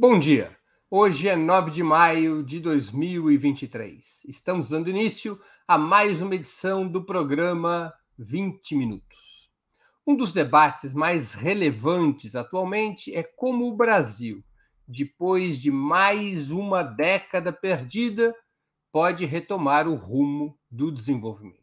Bom dia. Hoje é 9 de maio de 2023. Estamos dando início a mais uma edição do programa 20 Minutos. Um dos debates mais relevantes atualmente é como o Brasil, depois de mais uma década perdida, pode retomar o rumo do desenvolvimento.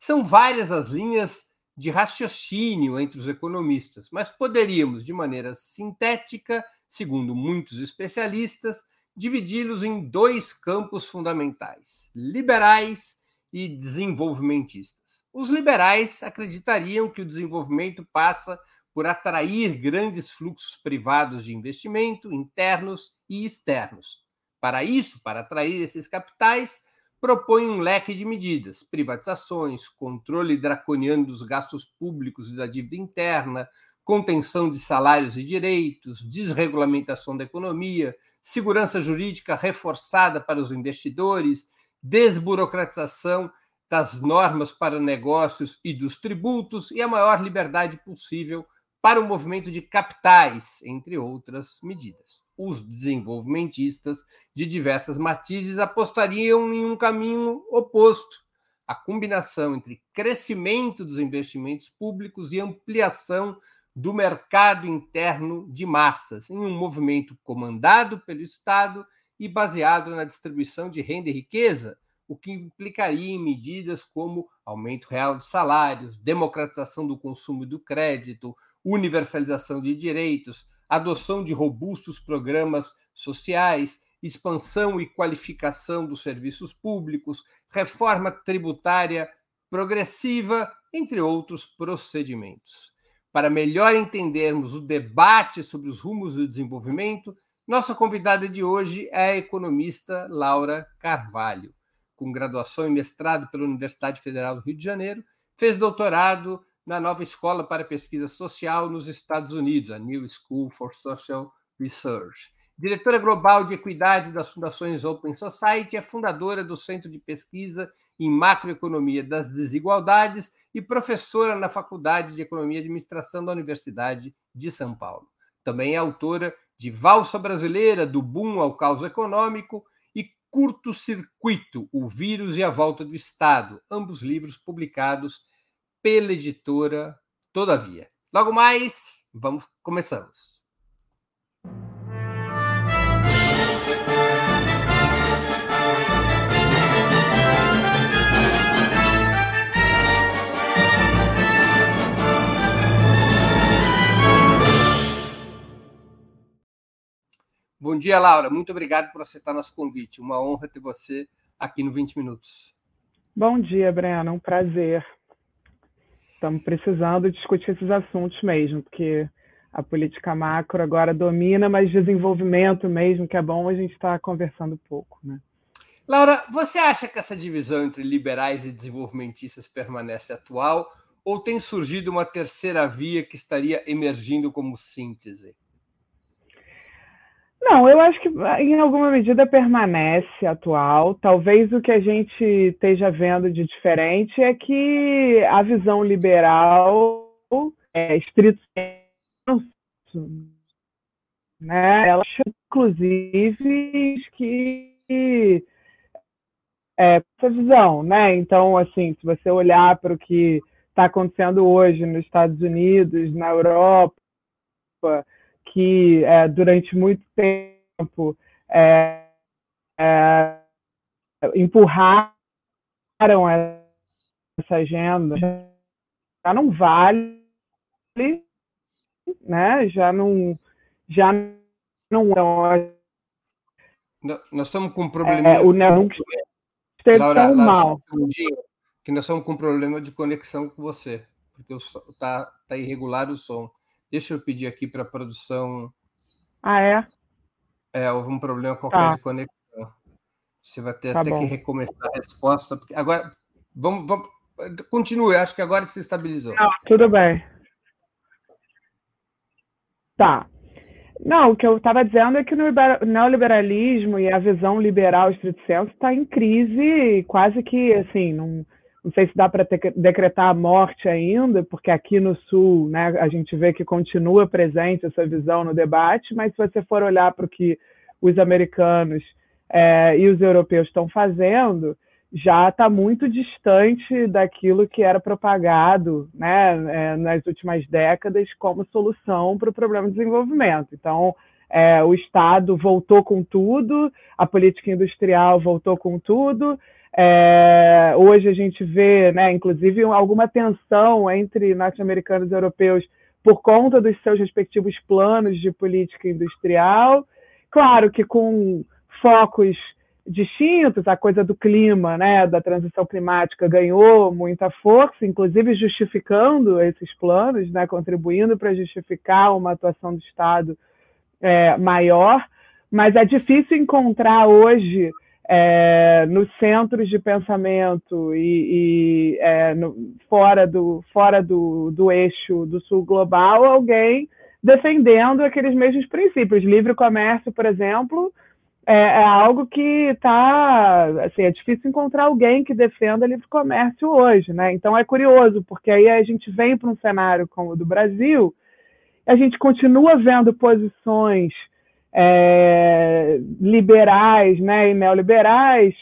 São várias as linhas de raciocínio entre os economistas, mas poderíamos, de maneira sintética, segundo muitos especialistas, dividi-los em dois campos fundamentais: liberais e desenvolvimentistas. Os liberais acreditariam que o desenvolvimento passa por atrair grandes fluxos privados de investimento, internos e externos. Para isso, para atrair esses capitais, propõe um leque de medidas: privatizações, controle draconiano dos gastos públicos e da dívida interna, contenção de salários e direitos, desregulamentação da economia, segurança jurídica reforçada para os investidores, desburocratização das normas para negócios e dos tributos e a maior liberdade possível para o movimento de capitais, entre outras medidas. Os desenvolvimentistas de diversas matizes apostariam em um caminho oposto, a combinação entre crescimento dos investimentos públicos e ampliação do mercado interno de massas, em um movimento comandado pelo Estado e baseado na distribuição de renda e riqueza, o que implicaria em medidas como aumento real de salários, democratização do consumo e do crédito, universalização de direitos, adoção de robustos programas sociais, expansão e qualificação dos serviços públicos, reforma tributária progressiva, entre outros procedimentos. Para melhor entendermos o debate sobre os rumos do desenvolvimento, nossa convidada de hoje é a economista Laura Carvalho com graduação e mestrado pela Universidade Federal do Rio de Janeiro, fez doutorado na nova Escola para Pesquisa Social nos Estados Unidos, a New School for Social Research. Diretora global de equidade das Fundações Open Society, é fundadora do Centro de Pesquisa em Macroeconomia das Desigualdades e professora na Faculdade de Economia e Administração da Universidade de São Paulo. Também é autora de Valsa Brasileira, do Boom ao Caos Econômico Curto-Circuito: O Vírus e a Volta do Estado, ambos livros publicados pela editora Todavia. Logo mais, vamos começamos. Bom dia, Laura. Muito obrigado por aceitar nosso convite. Uma honra ter você aqui no 20 Minutos. Bom dia, Breno. Um prazer. Estamos precisando discutir esses assuntos mesmo, porque a política macro agora domina, mas desenvolvimento mesmo, que é bom a gente estar tá conversando pouco. Né? Laura, você acha que essa divisão entre liberais e desenvolvimentistas permanece atual ou tem surgido uma terceira via que estaria emergindo como síntese? Não, eu acho que em alguma medida permanece atual. Talvez o que a gente esteja vendo de diferente é que a visão liberal é estrito né? Ela inclusive que é, essa visão, né? Então, assim, se você olhar para o que está acontecendo hoje nos Estados Unidos, na Europa, que é, durante muito tempo é, é, empurraram essa agenda, já não vale, né? Já não, já não é. Nós estamos com um problema. É, o não esteve Laura, tão Laura, mal. que nós estamos com um problema de conexão com você, porque está tá irregular o som. Deixa eu pedir aqui para a produção. Ah, é? É, houve um problema qualquer tá. de conexão. Você vai ter tá até bom. que recomeçar a resposta. Agora, vamos, vamos. Continue, acho que agora se estabilizou. Não, tudo bem. Tá. Não, o que eu estava dizendo é que no neoliberalismo e a visão liberal estrito senso está em crise, quase que assim, não, não sei se dá para decretar a morte ainda, porque aqui no Sul né, a gente vê que continua presente essa visão no debate, mas se você for olhar para o que os americanos é, e os europeus estão fazendo, já está muito distante daquilo que era propagado né, é, nas últimas décadas como solução para o problema de desenvolvimento. Então, é, o Estado voltou com tudo, a política industrial voltou com tudo, é, hoje a gente vê, né, inclusive, alguma tensão entre norte-americanos e europeus por conta dos seus respectivos planos de política industrial. Claro que com focos distintos, a coisa do clima, né, da transição climática ganhou muita força, inclusive justificando esses planos, né, contribuindo para justificar uma atuação do Estado é, maior, mas é difícil encontrar hoje é, nos centros de pensamento e, e é, no, fora, do, fora do, do eixo do sul global, alguém defendendo aqueles mesmos princípios. Livre comércio, por exemplo, é, é algo que está. Assim, é difícil encontrar alguém que defenda livre comércio hoje. Né? Então é curioso, porque aí a gente vem para um cenário como o do Brasil, a gente continua vendo posições é, liberais né, e neoliberais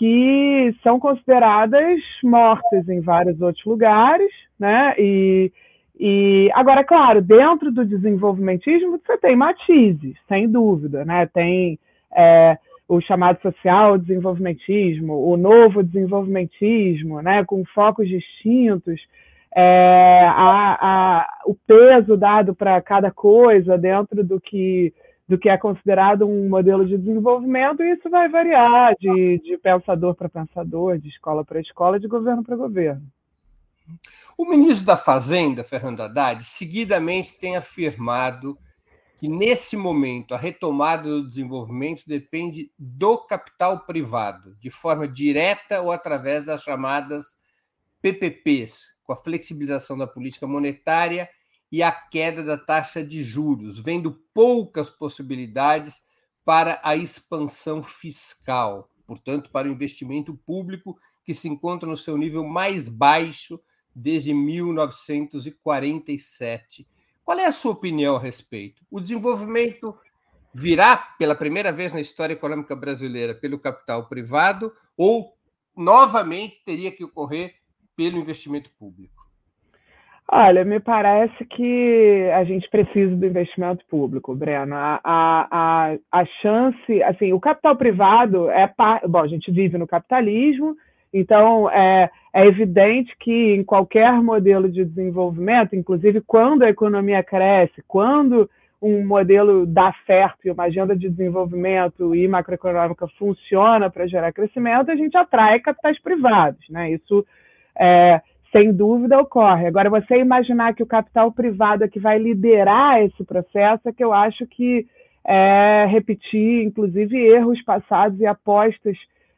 que são consideradas mortas em vários outros lugares, né? E, e agora, claro, dentro do desenvolvimentismo você tem matizes, sem dúvida, né? Tem é, o chamado social desenvolvimentismo, o novo desenvolvimentismo, né? Com focos distintos. É, a, a, o peso dado para cada coisa dentro do que do que é considerado um modelo de desenvolvimento, e isso vai variar de, de pensador para pensador, de escola para escola, de governo para governo. O ministro da Fazenda, Fernando Haddad, seguidamente tem afirmado que, nesse momento, a retomada do desenvolvimento depende do capital privado, de forma direta ou através das chamadas PPPs, com a flexibilização da política monetária e a queda da taxa de juros, vendo poucas possibilidades para a expansão fiscal, portanto, para o investimento público, que se encontra no seu nível mais baixo desde 1947. Qual é a sua opinião a respeito? O desenvolvimento virá pela primeira vez na história econômica brasileira pelo capital privado ou novamente teria que ocorrer pelo investimento público? Olha, me parece que a gente precisa do investimento público, Breno. A, a, a, chance, assim, o capital privado é. Bom, a gente vive no capitalismo, então é, é evidente que em qualquer modelo de desenvolvimento, inclusive quando a economia cresce, quando um modelo dá certo e uma agenda de desenvolvimento e macroeconômica funciona para gerar crescimento, a gente atrai capitais privados, né? Isso é, sem dúvida ocorre. Agora, você imaginar que o capital privado é que vai liderar esse processo é que eu acho que é repetir, inclusive, erros passados e apostas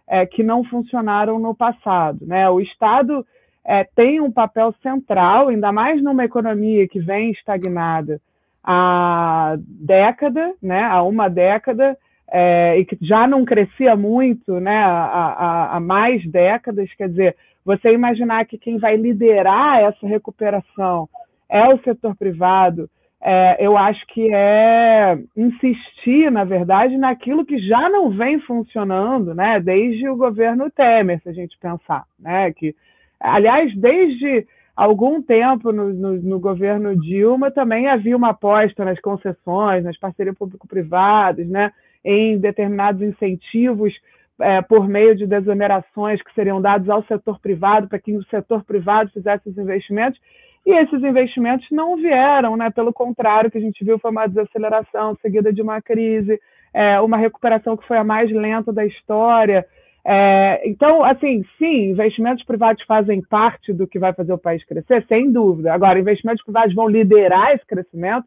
é, que não funcionaram no passado. Né? O Estado é, tem um papel central, ainda mais numa economia que vem estagnada há década, né? há uma década, é, e que já não crescia muito né? há, há, há mais décadas, quer dizer, você imaginar que quem vai liderar essa recuperação é o setor privado, é, eu acho que é insistir, na verdade, naquilo que já não vem funcionando, né? Desde o governo Temer, se a gente pensar, né? Que, aliás, desde algum tempo no, no, no governo Dilma também havia uma aposta nas concessões, nas parcerias público-privadas, né? Em determinados incentivos é, por meio de desonerações que seriam dados ao setor privado, para que o setor privado fizesse os investimentos, e esses investimentos não vieram, né? pelo contrário, o que a gente viu foi uma desaceleração seguida de uma crise, é, uma recuperação que foi a mais lenta da história. É, então, assim, sim, investimentos privados fazem parte do que vai fazer o país crescer, sem dúvida. Agora, investimentos privados vão liderar esse crescimento?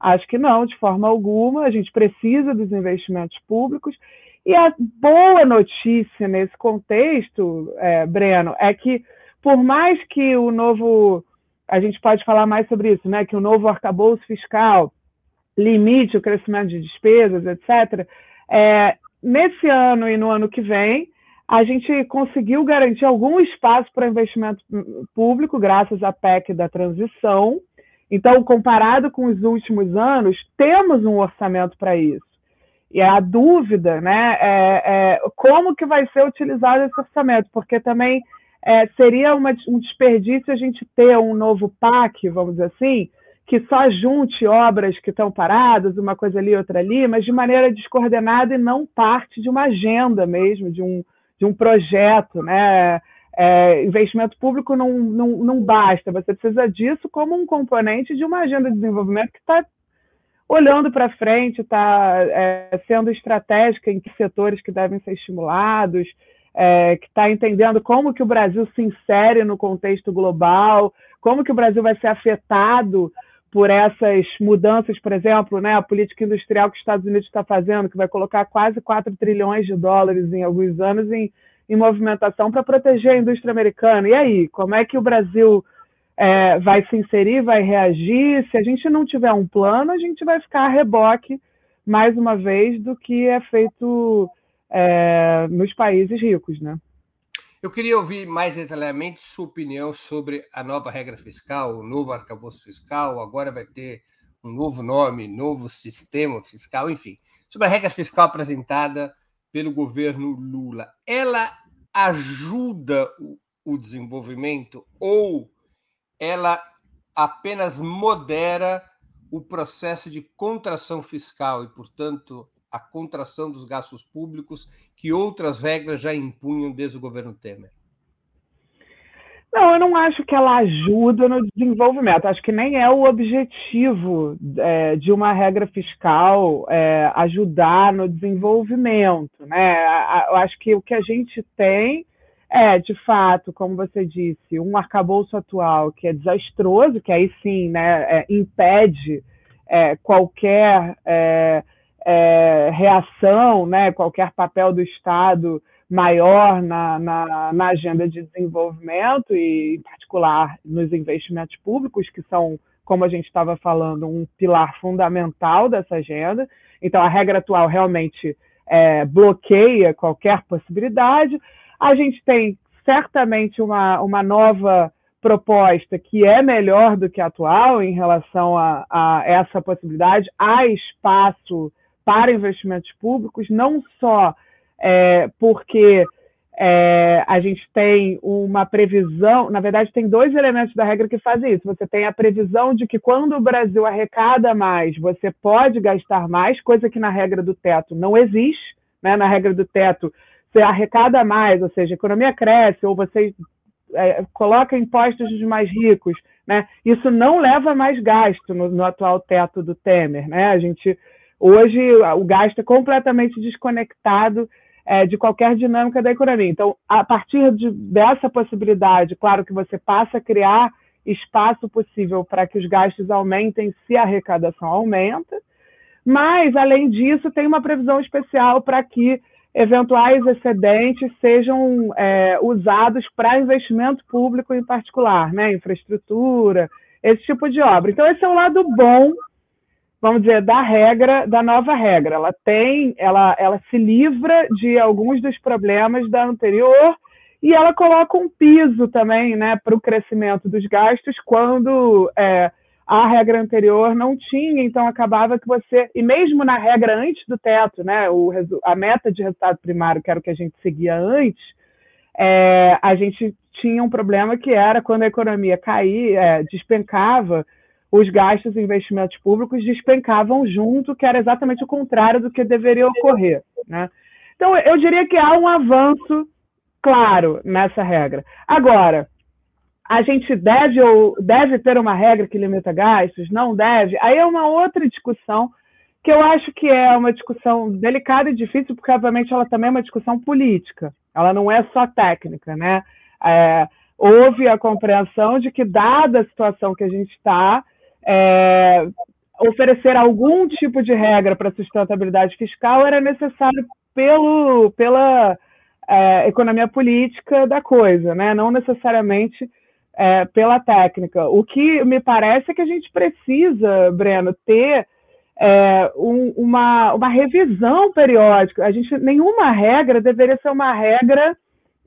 Acho que não, de forma alguma. A gente precisa dos investimentos públicos e a boa notícia nesse contexto, é, Breno, é que por mais que o novo, a gente pode falar mais sobre isso, né, que o novo arcabouço fiscal limite o crescimento de despesas, etc., é, nesse ano e no ano que vem, a gente conseguiu garantir algum espaço para investimento público, graças à PEC da transição. Então, comparado com os últimos anos, temos um orçamento para isso. E a dúvida né, é, é, como que vai ser utilizado esse orçamento, porque também é, seria uma, um desperdício a gente ter um novo PAC, vamos dizer assim, que só junte obras que estão paradas, uma coisa ali, outra ali, mas de maneira descoordenada e não parte de uma agenda mesmo, de um, de um projeto, né? É, investimento público não, não, não basta, você precisa disso como um componente de uma agenda de desenvolvimento que está olhando para frente, está é, sendo estratégica em que setores que devem ser estimulados, é, que está entendendo como que o Brasil se insere no contexto global, como que o Brasil vai ser afetado por essas mudanças, por exemplo, né, a política industrial que os Estados Unidos está fazendo, que vai colocar quase 4 trilhões de dólares em alguns anos em, em movimentação para proteger a indústria americana. E aí, como é que o Brasil é, vai se inserir, vai reagir? Se a gente não tiver um plano, a gente vai ficar a reboque, mais uma vez, do que é feito é, nos países ricos, né? Eu queria ouvir mais detalhadamente sua opinião sobre a nova regra fiscal, o novo arcabouço fiscal, agora vai ter um novo nome, novo sistema fiscal, enfim, sobre a regra fiscal apresentada pelo governo Lula. Ela ajuda o desenvolvimento ou ela apenas modera o processo de contração fiscal e, portanto, a contração dos gastos públicos que outras regras já impunham desde o governo Temer? Não, eu não acho que ela ajuda no desenvolvimento. Acho que nem é o objetivo é, de uma regra fiscal é, ajudar no desenvolvimento. Né? Eu acho que o que a gente tem é, de fato, como você disse, um arcabouço atual que é desastroso, que aí sim né, é, impede é, qualquer é, é, reação, né, qualquer papel do Estado maior na, na, na, agenda de desenvolvimento e, em particular, nos investimentos públicos, que são, como a gente estava falando, um pilar fundamental dessa agenda. Então, a regra atual realmente é, bloqueia qualquer possibilidade. A gente tem certamente uma, uma nova proposta que é melhor do que a atual em relação a, a essa possibilidade. Há espaço para investimentos públicos, não só é, porque é, a gente tem uma previsão, na verdade, tem dois elementos da regra que fazem isso. Você tem a previsão de que quando o Brasil arrecada mais, você pode gastar mais, coisa que na regra do teto não existe. Né? Na regra do teto, você arrecada mais, ou seja, a economia cresce, ou você é, coloca impostos dos mais ricos. Né? Isso não leva mais gasto no, no atual teto do Temer. Né? A gente Hoje, o gasto é completamente desconectado é, de qualquer dinâmica da economia. Então, a partir de, dessa possibilidade, claro que você passa a criar espaço possível para que os gastos aumentem se a arrecadação aumenta, mas, além disso, tem uma previsão especial para que eventuais excedentes sejam é, usados para investimento público em particular, né? infraestrutura, esse tipo de obra. Então, esse é o lado bom vamos dizer, da regra, da nova regra. Ela tem, ela, ela se livra de alguns dos problemas da anterior e ela coloca um piso também, né, para o crescimento dos gastos quando é, a regra anterior não tinha, então acabava que você, e mesmo na regra antes do teto, né, o, a meta de resultado primário, que era o que a gente seguia antes, é, a gente tinha um problema que era quando a economia caía, é, despencava, os gastos e investimentos públicos despencavam junto, que era exatamente o contrário do que deveria ocorrer. Né? Então, eu diria que há um avanço claro nessa regra. Agora, a gente deve ou deve ter uma regra que limita gastos? Não deve? Aí é uma outra discussão que eu acho que é uma discussão delicada e difícil, porque obviamente ela também é uma discussão política. Ela não é só técnica, né? É, houve a compreensão de que, dada a situação que a gente está, é, oferecer algum tipo de regra para sustentabilidade fiscal era necessário pelo, pela é, economia política da coisa, né? não necessariamente é, pela técnica. O que me parece é que a gente precisa, Breno, ter é, um, uma, uma revisão periódica. A gente, nenhuma regra deveria ser uma regra,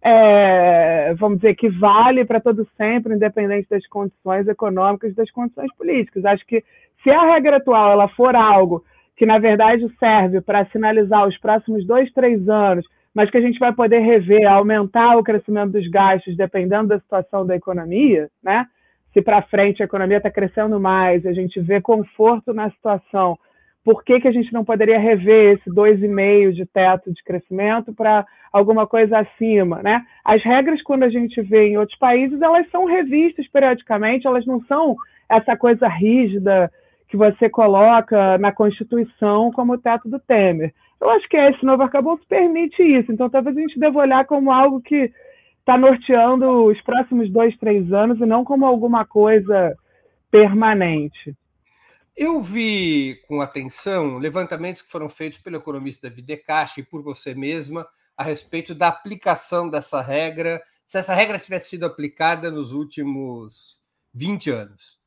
é, vamos dizer, que vale para todo sempre, independente das condições econômicas, das condições políticas. Acho que se a regra atual ela for algo que, na verdade, serve para sinalizar os próximos dois, três anos, mas que a gente vai poder rever, aumentar o crescimento dos gastos, dependendo da situação da economia, né? Se para frente a economia está crescendo mais, a gente vê conforto na situação, por que, que a gente não poderia rever esse 2,5% de teto de crescimento para alguma coisa acima, né? As regras, quando a gente vê em outros países, elas são revistas periodicamente, elas não são essa coisa rígida que você coloca na Constituição como o teto do Temer. Eu acho que esse novo arcabouço permite isso. Então, talvez a gente deva olhar como algo que está norteando os próximos dois, três anos e não como alguma coisa permanente. Eu vi com atenção levantamentos que foram feitos pelo economista Videcache e por você mesma a respeito da aplicação dessa regra, se essa regra tivesse sido aplicada nos últimos 20 anos.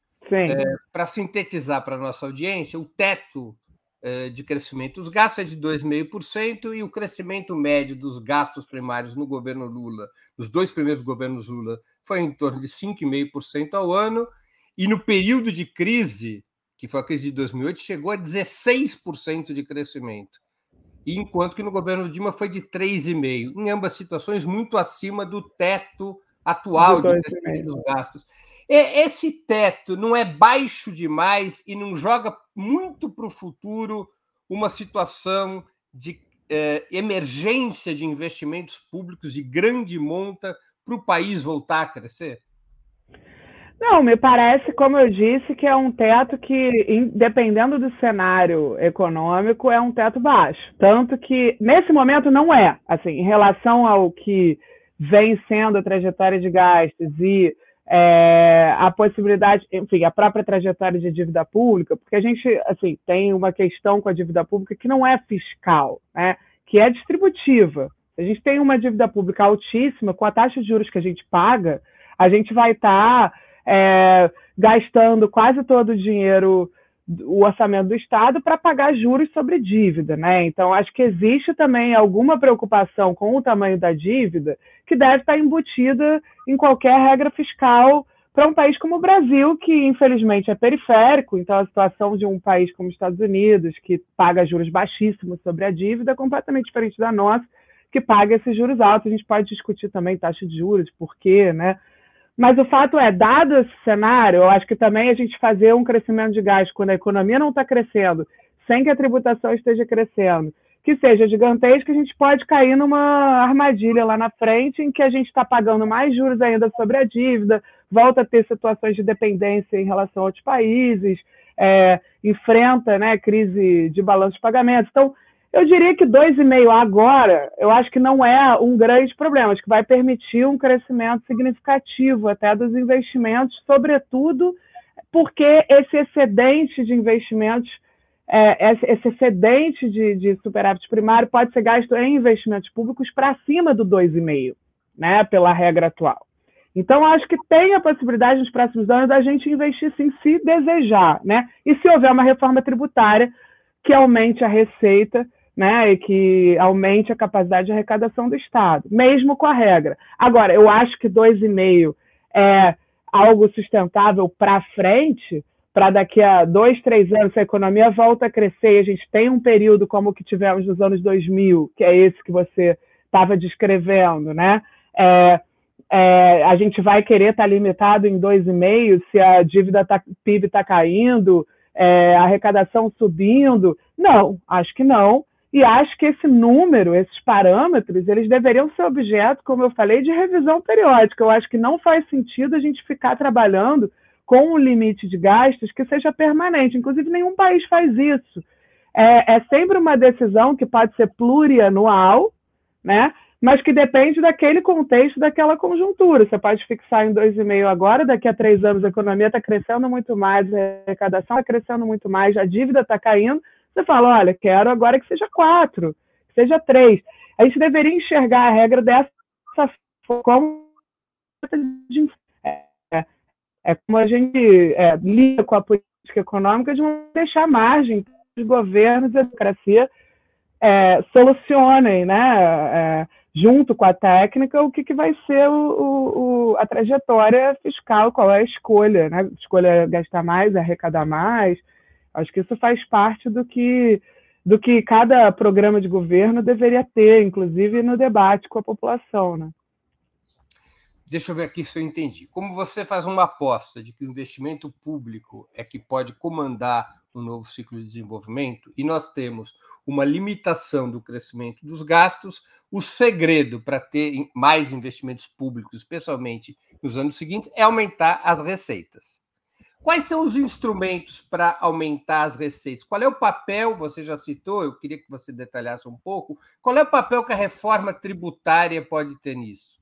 É, para sintetizar para a nossa audiência, o teto é, de crescimento dos gastos é de 2,5% e o crescimento médio dos gastos primários no governo Lula, nos dois primeiros governos Lula, foi em torno de 5,5% ao ano, e no período de crise, que foi a crise de 2008, chegou a 16% de crescimento, enquanto que no governo Dilma foi de 3,5%, em ambas situações muito acima do teto atual de crescimento dos gastos. Esse teto não é baixo demais e não joga muito para o futuro uma situação de eh, emergência de investimentos públicos de grande monta para o país voltar a crescer? Não, me parece, como eu disse, que é um teto que, dependendo do cenário econômico, é um teto baixo. Tanto que, nesse momento, não é. Assim, em relação ao que vem sendo a trajetória de gastos e é, a possibilidade, enfim, a própria trajetória de dívida pública, porque a gente, assim, tem uma questão com a dívida pública que não é fiscal, né, que é distributiva. A gente tem uma dívida pública altíssima, com a taxa de juros que a gente paga, a gente vai estar tá, é, gastando quase todo o dinheiro o orçamento do Estado para pagar juros sobre dívida, né? Então, acho que existe também alguma preocupação com o tamanho da dívida que deve estar embutida em qualquer regra fiscal para um país como o Brasil, que infelizmente é periférico, então a situação de um país como os Estados Unidos, que paga juros baixíssimos sobre a dívida, é completamente diferente da nossa, que paga esses juros altos. A gente pode discutir também taxa de juros, por quê, né? Mas o fato é, dado esse cenário, eu acho que também a gente fazer um crescimento de gás quando a economia não está crescendo, sem que a tributação esteja crescendo, que seja gigantesca, a gente pode cair numa armadilha lá na frente em que a gente está pagando mais juros ainda sobre a dívida, volta a ter situações de dependência em relação a outros países, é, enfrenta né, crise de balanço de pagamentos. Então, eu diria que 2,5 agora, eu acho que não é um grande problema, acho que vai permitir um crescimento significativo até dos investimentos, sobretudo porque esse excedente de investimentos, é, esse excedente de, de superávit primário pode ser gasto em investimentos públicos para cima do 2,5, né, pela regra atual. Então, acho que tem a possibilidade nos próximos anos da gente investir sim, se desejar, né? E se houver uma reforma tributária que aumente a receita né, e que aumente a capacidade de arrecadação do Estado, mesmo com a regra. Agora, eu acho que 2,5 é algo sustentável para frente, para daqui a dois, três anos, a economia volta a crescer e a gente tem um período como o que tivemos nos anos 2000, que é esse que você estava descrevendo, né? É, é, a gente vai querer estar tá limitado em 2,5 se a dívida tá, PIB está caindo, é, a arrecadação subindo? Não, acho que não. E acho que esse número, esses parâmetros, eles deveriam ser objeto, como eu falei, de revisão periódica. Eu acho que não faz sentido a gente ficar trabalhando com um limite de gastos que seja permanente. Inclusive, nenhum país faz isso. É, é sempre uma decisão que pode ser plurianual, né? mas que depende daquele contexto, daquela conjuntura. Você pode fixar em 2,5 agora, daqui a três anos a economia está crescendo muito mais, a arrecadação está crescendo muito mais, a dívida está caindo, você fala, olha, quero agora que seja quatro, que seja três. A gente deveria enxergar a regra dessa como é, é como a gente é, lida com a política econômica de não deixar margem governos e a democracia é, solucionem, né, é, junto com a técnica, o que, que vai ser o, o, a trajetória fiscal, qual é a escolha, né? Escolha gastar mais, arrecadar mais. Acho que isso faz parte do que do que cada programa de governo deveria ter, inclusive no debate com a população, né? Deixa eu ver aqui se eu entendi. Como você faz uma aposta de que o investimento público é que pode comandar o um novo ciclo de desenvolvimento, e nós temos uma limitação do crescimento dos gastos, o segredo para ter mais investimentos públicos, especialmente nos anos seguintes, é aumentar as receitas. Quais são os instrumentos para aumentar as receitas? Qual é o papel? Você já citou, eu queria que você detalhasse um pouco. Qual é o papel que a reforma tributária pode ter nisso?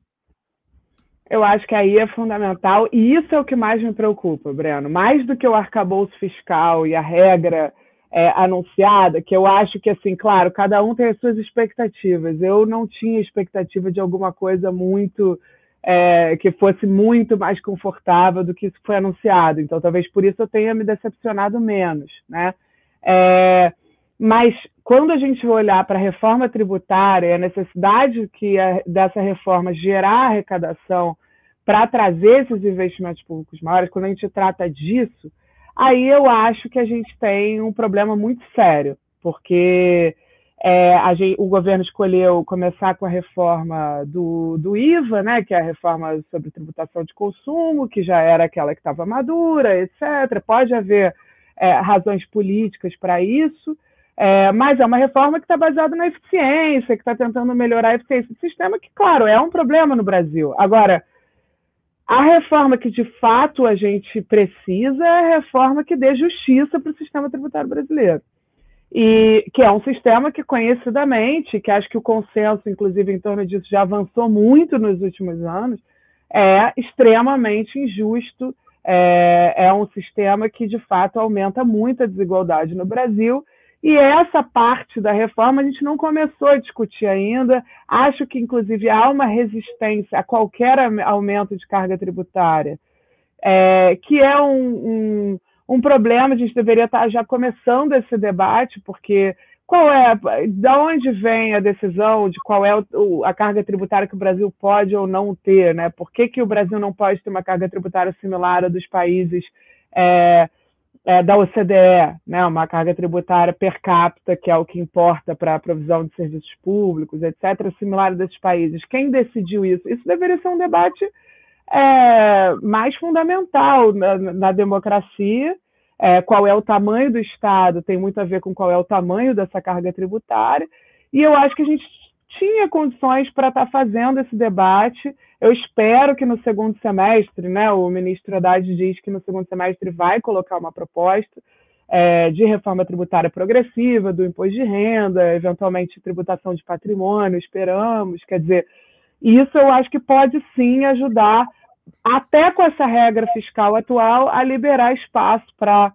Eu acho que aí é fundamental, e isso é o que mais me preocupa, Breno. Mais do que o arcabouço fiscal e a regra é, anunciada, que eu acho que, assim, claro, cada um tem as suas expectativas. Eu não tinha expectativa de alguma coisa muito é, que fosse muito mais confortável do que isso foi anunciado. Então, talvez por isso eu tenha me decepcionado menos, né? É, mas quando a gente olhar para a reforma tributária e a necessidade que é dessa reforma gerar arrecadação para trazer esses investimentos públicos maiores, quando a gente trata disso, aí eu acho que a gente tem um problema muito sério, porque é, gente, o governo escolheu começar com a reforma do, do, IVA, né, que é a reforma sobre tributação de consumo, que já era aquela que estava madura, etc. Pode haver é, razões políticas para isso, é, mas é uma reforma que está baseada na eficiência, que está tentando melhorar a eficiência do sistema, que, claro, é um problema no Brasil. Agora, a reforma que de fato a gente precisa é a reforma que dê justiça para o sistema tributário brasileiro e que é um sistema que conhecidamente, que acho que o consenso, inclusive, em torno disso já avançou muito nos últimos anos, é extremamente injusto, é, é um sistema que, de fato, aumenta muito a desigualdade no Brasil, e essa parte da reforma a gente não começou a discutir ainda. Acho que, inclusive, há uma resistência a qualquer aumento de carga tributária, é, que é um, um um problema, a gente deveria estar já começando esse debate, porque qual é, da onde vem a decisão de qual é o, a carga tributária que o Brasil pode ou não ter, né? Por que, que o Brasil não pode ter uma carga tributária similar à dos países é, é, da OCDE, né? Uma carga tributária per capita, que é o que importa para a provisão de serviços públicos, etc., similar a desses países. Quem decidiu isso? Isso deveria ser um debate é, mais fundamental na, na democracia. É, qual é o tamanho do Estado tem muito a ver com qual é o tamanho dessa carga tributária. E eu acho que a gente tinha condições para estar tá fazendo esse debate. Eu espero que no segundo semestre, né, o ministro Haddad diz que no segundo semestre vai colocar uma proposta é, de reforma tributária progressiva, do imposto de renda, eventualmente tributação de patrimônio, esperamos. Quer dizer, isso eu acho que pode sim ajudar até com essa regra fiscal atual, a liberar espaço para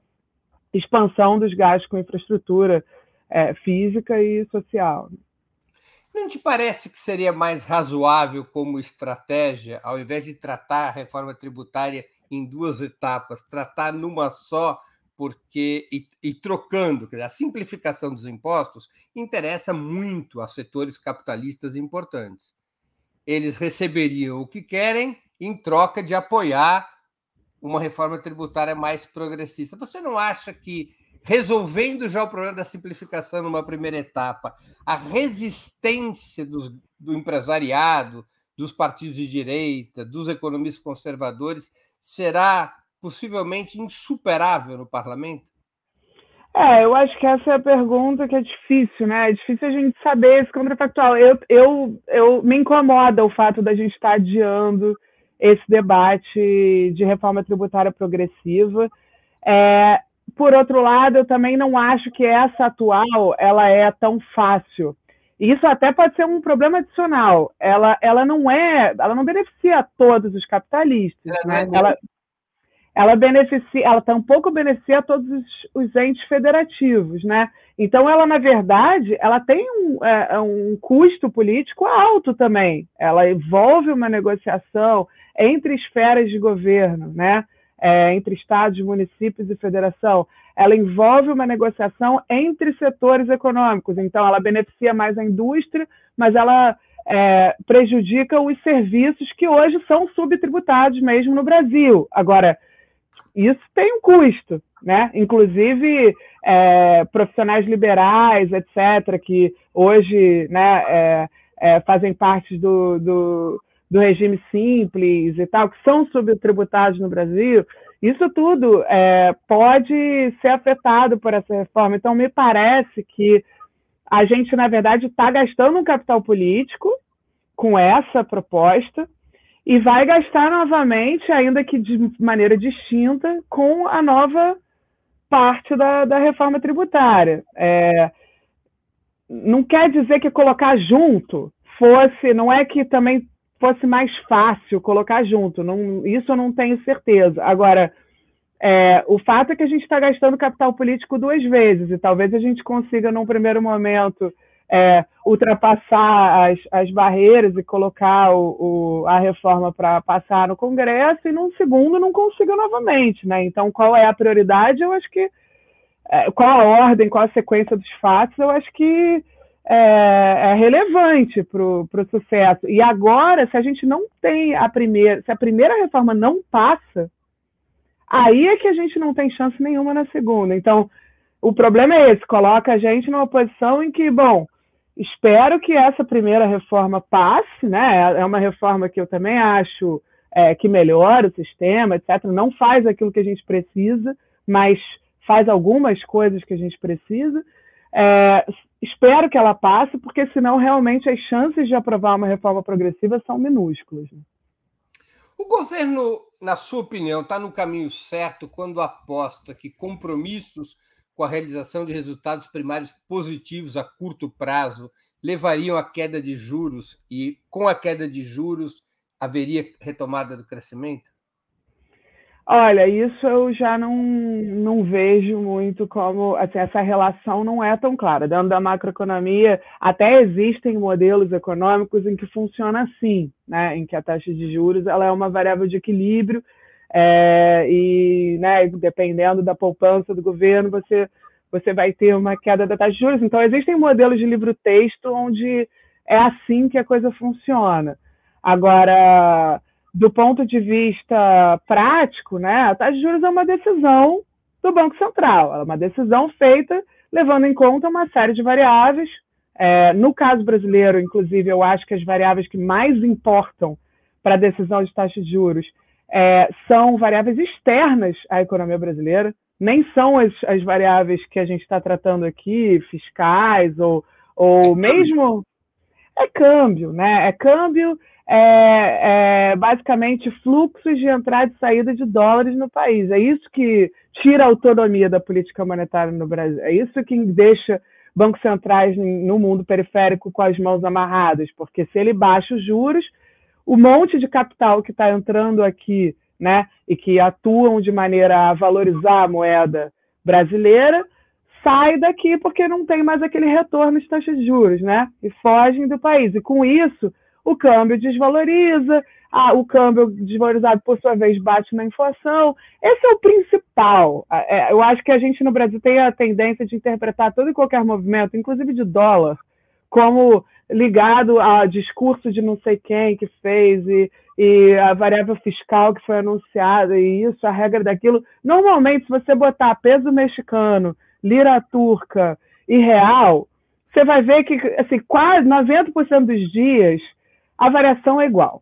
expansão dos gastos com infraestrutura é, física e social. Não te parece que seria mais razoável como estratégia, ao invés de tratar a reforma tributária em duas etapas, tratar numa só, porque e, e trocando, a simplificação dos impostos interessa muito a setores capitalistas importantes. Eles receberiam o que querem em troca de apoiar uma reforma tributária mais progressista. Você não acha que, resolvendo já o problema da simplificação numa primeira etapa, a resistência dos, do empresariado, dos partidos de direita, dos economistas conservadores, será possivelmente insuperável no parlamento? É, eu acho que essa é a pergunta que é difícil, né? É difícil a gente saber esse contrafactual. Eu, eu, eu me incomoda o fato da gente estar adiando esse debate de reforma tributária progressiva. É, por outro lado, eu também não acho que essa atual ela é tão fácil. Isso até pode ser um problema adicional. Ela, ela não é, ela não beneficia a todos os capitalistas, é, né? Ela, ela beneficia, ela tampouco beneficia a todos os, os, entes federativos, né? Então, ela, na verdade, ela tem um, é, é um custo político alto também. Ela envolve uma negociação, entre esferas de governo, né? É, entre estados, municípios e federação. ela envolve uma negociação entre setores econômicos. Então, ela beneficia mais a indústria, mas ela é, prejudica os serviços que hoje são subtributados mesmo no Brasil. Agora, isso tem um custo, né? Inclusive é, profissionais liberais, etc., que hoje né, é, é, fazem parte do, do, do, regime simples e tal, que são subtributados no Brasil, isso tudo é, pode ser afetado por essa reforma. Então, me parece que a gente, na verdade, está gastando um capital político com essa proposta e vai gastar novamente, ainda que de maneira distinta, com a nova parte da, da reforma tributária. É, não quer dizer que colocar junto fosse, não é que também fosse mais fácil colocar junto, não, isso eu não tenho certeza. Agora, é, o fato é que a gente está gastando capital político duas vezes, e talvez a gente consiga, num primeiro momento, é, ultrapassar as, as, barreiras e colocar o, o, a reforma para passar no Congresso, e num segundo não consiga novamente. Né? Então, qual é a prioridade? Eu acho que. É, qual a ordem, qual a sequência dos fatos, eu acho que é, é relevante para o sucesso. E agora, se a gente não tem a primeira, se a primeira reforma não passa, aí é que a gente não tem chance nenhuma na segunda. Então, o problema é esse, coloca a gente numa posição em que, bom, espero que essa primeira reforma passe, né? É uma reforma que eu também acho é, que melhora o sistema, etc. Não faz aquilo que a gente precisa, mas faz algumas coisas que a gente precisa. É, espero que ela passe, porque senão realmente as chances de aprovar uma reforma progressiva são minúsculas. O governo, na sua opinião, está no caminho certo quando aposta que compromissos com a realização de resultados primários positivos a curto prazo levariam à queda de juros e, com a queda de juros, haveria retomada do crescimento? Olha, isso eu já não, não vejo muito como. Assim, essa relação não é tão clara. Dentro da macroeconomia, até existem modelos econômicos em que funciona assim, né? em que a taxa de juros ela é uma variável de equilíbrio, é, e né, dependendo da poupança do governo, você, você vai ter uma queda da taxa de juros. Então, existem modelos de livro-texto onde é assim que a coisa funciona. Agora do ponto de vista prático, né, a taxa de juros é uma decisão do Banco Central, é uma decisão feita levando em conta uma série de variáveis. É, no caso brasileiro, inclusive, eu acho que as variáveis que mais importam para a decisão de taxa de juros é, são variáveis externas à economia brasileira, nem são as, as variáveis que a gente está tratando aqui, fiscais ou, ou mesmo. É câmbio, né? É câmbio é, é, basicamente fluxos de entrada e saída de dólares no país. É isso que tira a autonomia da política monetária no Brasil. É isso que deixa bancos centrais no mundo periférico com as mãos amarradas, porque se ele baixa os juros, o monte de capital que está entrando aqui, né, e que atuam de maneira a valorizar a moeda brasileira, sai daqui porque não tem mais aquele retorno de taxa de juros, né, e fogem do país. E com isso, o câmbio desvaloriza, o câmbio desvalorizado, por sua vez, bate na inflação. Esse é o principal. É, eu acho que a gente no Brasil tem a tendência de interpretar todo e qualquer movimento, inclusive de dólar, como ligado a discurso de não sei quem que fez e, e a variável fiscal que foi anunciada e isso, a regra daquilo. Normalmente, se você botar peso mexicano, lira turca e real, você vai ver que assim, quase 90% dos dias a variação é igual.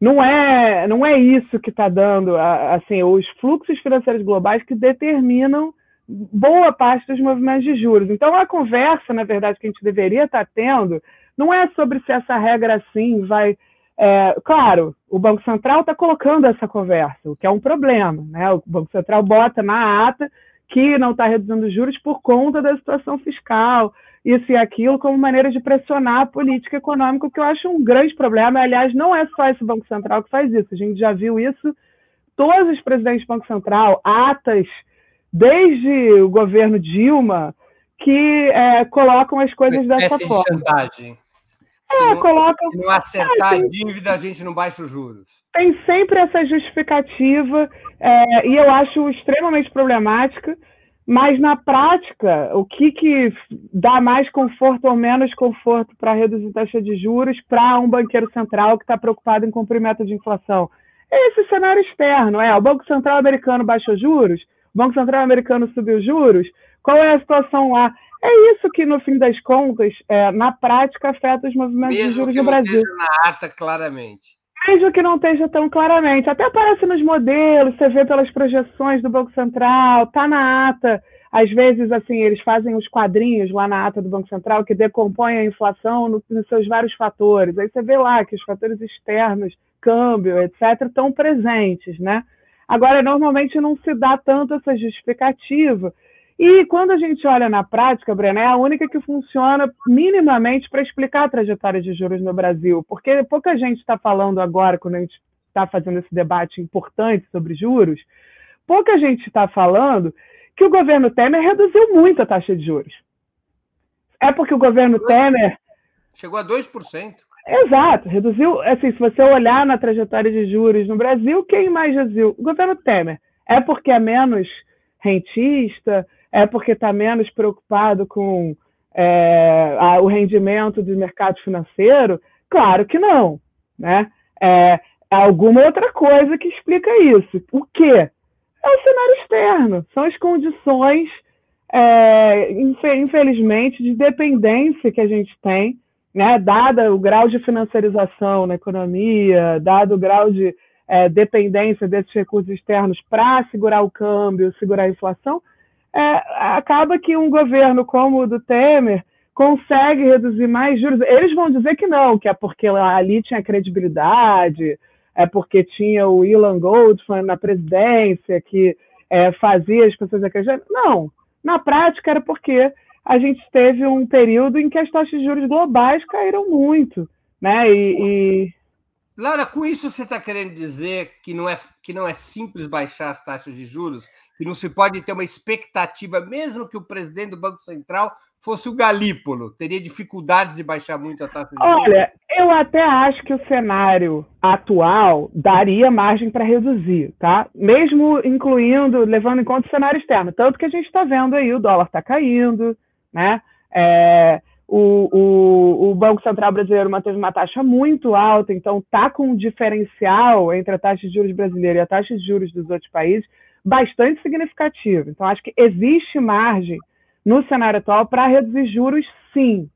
Não é, não é isso que está dando, assim, os fluxos financeiros globais que determinam boa parte dos movimentos de juros. Então, a conversa, na verdade, que a gente deveria estar tá tendo, não é sobre se essa regra assim vai. É, claro, o Banco Central está colocando essa conversa, o que é um problema. Né? O Banco Central bota na ata que não está reduzindo juros por conta da situação fiscal, isso e aquilo como maneira de pressionar a política econômica, que eu acho um grande problema. Aliás, não é só esse Banco Central que faz isso. A gente já viu isso, todos os presidentes do Banco Central, atas, desde o governo Dilma, que é, colocam as coisas dessa de forma. chantagem. É, se não, coloca... Se não acertar é, tem, a dívida, a gente não baixa os juros. Tem sempre essa justificativa, é, e eu acho extremamente problemática mas na prática, o que, que dá mais conforto ou menos conforto para reduzir taxa de juros para um banqueiro central que está preocupado em cumprir meta de inflação? É esse cenário externo, é. O Banco Central americano baixou juros, o Banco Central americano subiu juros. Qual é a situação lá? É isso que, no fim das contas, é, na prática, afeta os movimentos Mesmo de juros no Brasil. na ata, claramente. Mesmo que não esteja tão claramente. Até aparece nos modelos, você vê pelas projeções do Banco Central, está na ata. Às vezes, assim, eles fazem os quadrinhos lá na ata do Banco Central que decompõem a inflação no, nos seus vários fatores. Aí você vê lá que os fatores externos, câmbio, etc., estão presentes, né? Agora, normalmente não se dá tanto essa justificativa. E quando a gente olha na prática, Breno, é a única que funciona minimamente para explicar a trajetória de juros no Brasil, porque pouca gente está falando agora, quando a gente está fazendo esse debate importante sobre juros, pouca gente está falando que o governo Temer reduziu muito a taxa de juros. É porque o governo Temer. Chegou a 2%. Exato, reduziu. Assim, se você olhar na trajetória de juros no Brasil, quem mais reduziu? O governo Temer. É porque é menos rentista, é porque está menos preocupado com é, a, o rendimento do mercado financeiro? Claro que não. Né? É, é alguma outra coisa que explica isso. O quê? É o cenário externo, são as condições, é, infelizmente, de dependência que a gente tem, né? dada o grau de financiarização na economia, dado o grau de é, dependência desses recursos externos para segurar o câmbio, segurar a inflação, é, acaba que um governo como o do Temer consegue reduzir mais juros. Eles vão dizer que não, que é porque ali tinha credibilidade, é porque tinha o Ilan Goldfan na presidência que é, fazia as pessoas acreditarem. Não, na prática era porque a gente teve um período em que as taxas de juros globais caíram muito, né? E, e... Laura, com isso você está querendo dizer que não, é, que não é simples baixar as taxas de juros, que não se pode ter uma expectativa, mesmo que o presidente do Banco Central fosse o Galípolo, teria dificuldades de baixar muito a taxa de juros? Olha, eu até acho que o cenário atual daria margem para reduzir, tá? Mesmo incluindo, levando em conta o cenário externo. Tanto que a gente está vendo aí, o dólar está caindo, né? É, o, o, o, Banco Central brasileiro manteve uma taxa muito alta, então está com um diferencial entre a taxa de juros brasileira e a taxa de juros dos outros países bastante significativo. Então, acho que existe margem no cenário atual para reduzir juros, sim.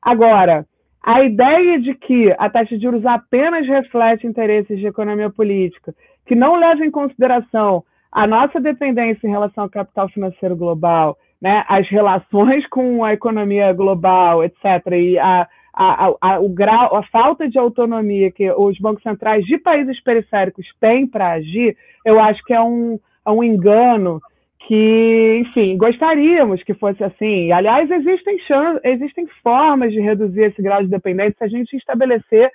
Agora, a ideia de que a taxa de juros apenas reflete interesses de economia política, que não leva em consideração a nossa dependência em relação ao capital financeiro global, né, as relações com a economia global, etc., e a, a, a, o grau, a falta de autonomia que os bancos centrais de países periféricos têm para agir, eu acho que é um, é um engano que, enfim, gostaríamos que fosse assim. Aliás, existem, chances, existem formas de reduzir esse grau de dependência se a gente estabelecer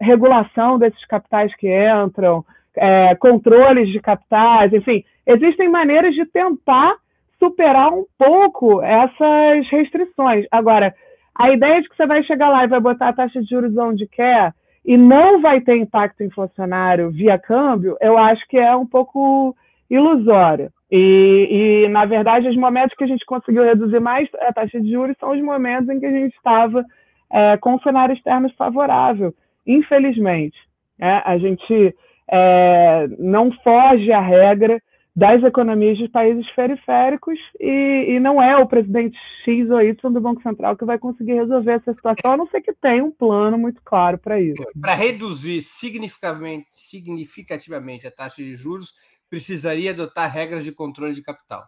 regulação desses capitais que entram, é, controles de capitais, enfim, existem maneiras de tentar superar um pouco essas restrições. Agora, a ideia de que você vai chegar lá e vai botar a taxa de juros onde quer e não vai ter impacto inflacionário via câmbio, eu acho que é um pouco ilusória. E, e, na verdade, os momentos que a gente conseguiu reduzir mais a taxa de juros são os momentos em que a gente estava é, com um cenário externo favorável, infelizmente. É, a gente é, não foge à regra das economias dos países periféricos e, e, não é o presidente X ou Y do Banco Central que vai conseguir resolver essa situação, a não ser que tenha um plano muito claro para isso. Para reduzir significativamente, significativamente a taxa de juros, precisaria adotar regras de controle de capital.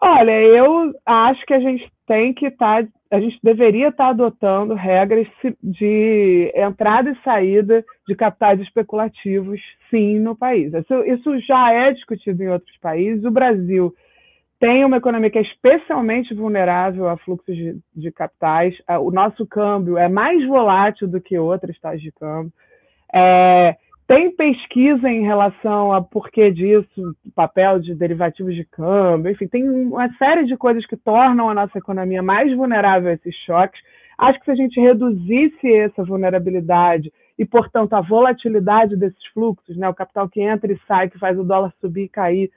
Olha, eu acho que a gente tem que estar, tá, a gente deveria estar tá adotando regras de entrada e saída de capitais especulativos, sim, no país. Isso, isso já é discutido em outros países. O Brasil tem uma economia que é especialmente vulnerável a fluxos de, de capitais. O nosso câmbio é mais volátil do que outras taxas de câmbio. É, tem pesquisa em relação a porquê disso, papel de derivativos de câmbio, enfim, tem uma série de coisas que tornam a nossa economia mais vulnerável a esses choques. Acho que se a gente reduzisse essa vulnerabilidade e, portanto, a volatilidade desses fluxos, né, o capital que entra e sai, que faz o dólar subir e cair,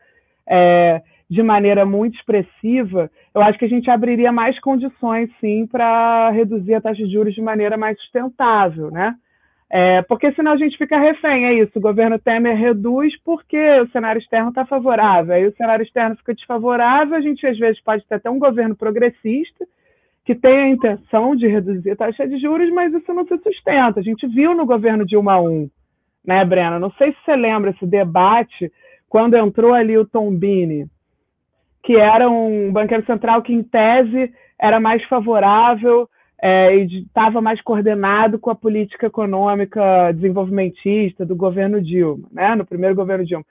é, de maneira muito expressiva, eu acho que a gente abriria mais condições, sim, para reduzir a taxa de juros de maneira mais sustentável, né? É, porque senão a gente fica refém, é isso. O governo Temer reduz porque o cenário externo está favorável. Aí o cenário externo fica desfavorável, a gente às vezes pode ter até um governo progressista que tem a intenção de reduzir a taxa de juros, mas isso não se sustenta. A gente viu no governo Dilma I, né, Brena? Não sei se você lembra esse debate quando entrou ali o Tombini, que era um banqueiro central que, em tese, era mais favorável é, e estava mais coordenado com a política econômica desenvolvimentista do governo Dilma, né, no primeiro governo Dilma.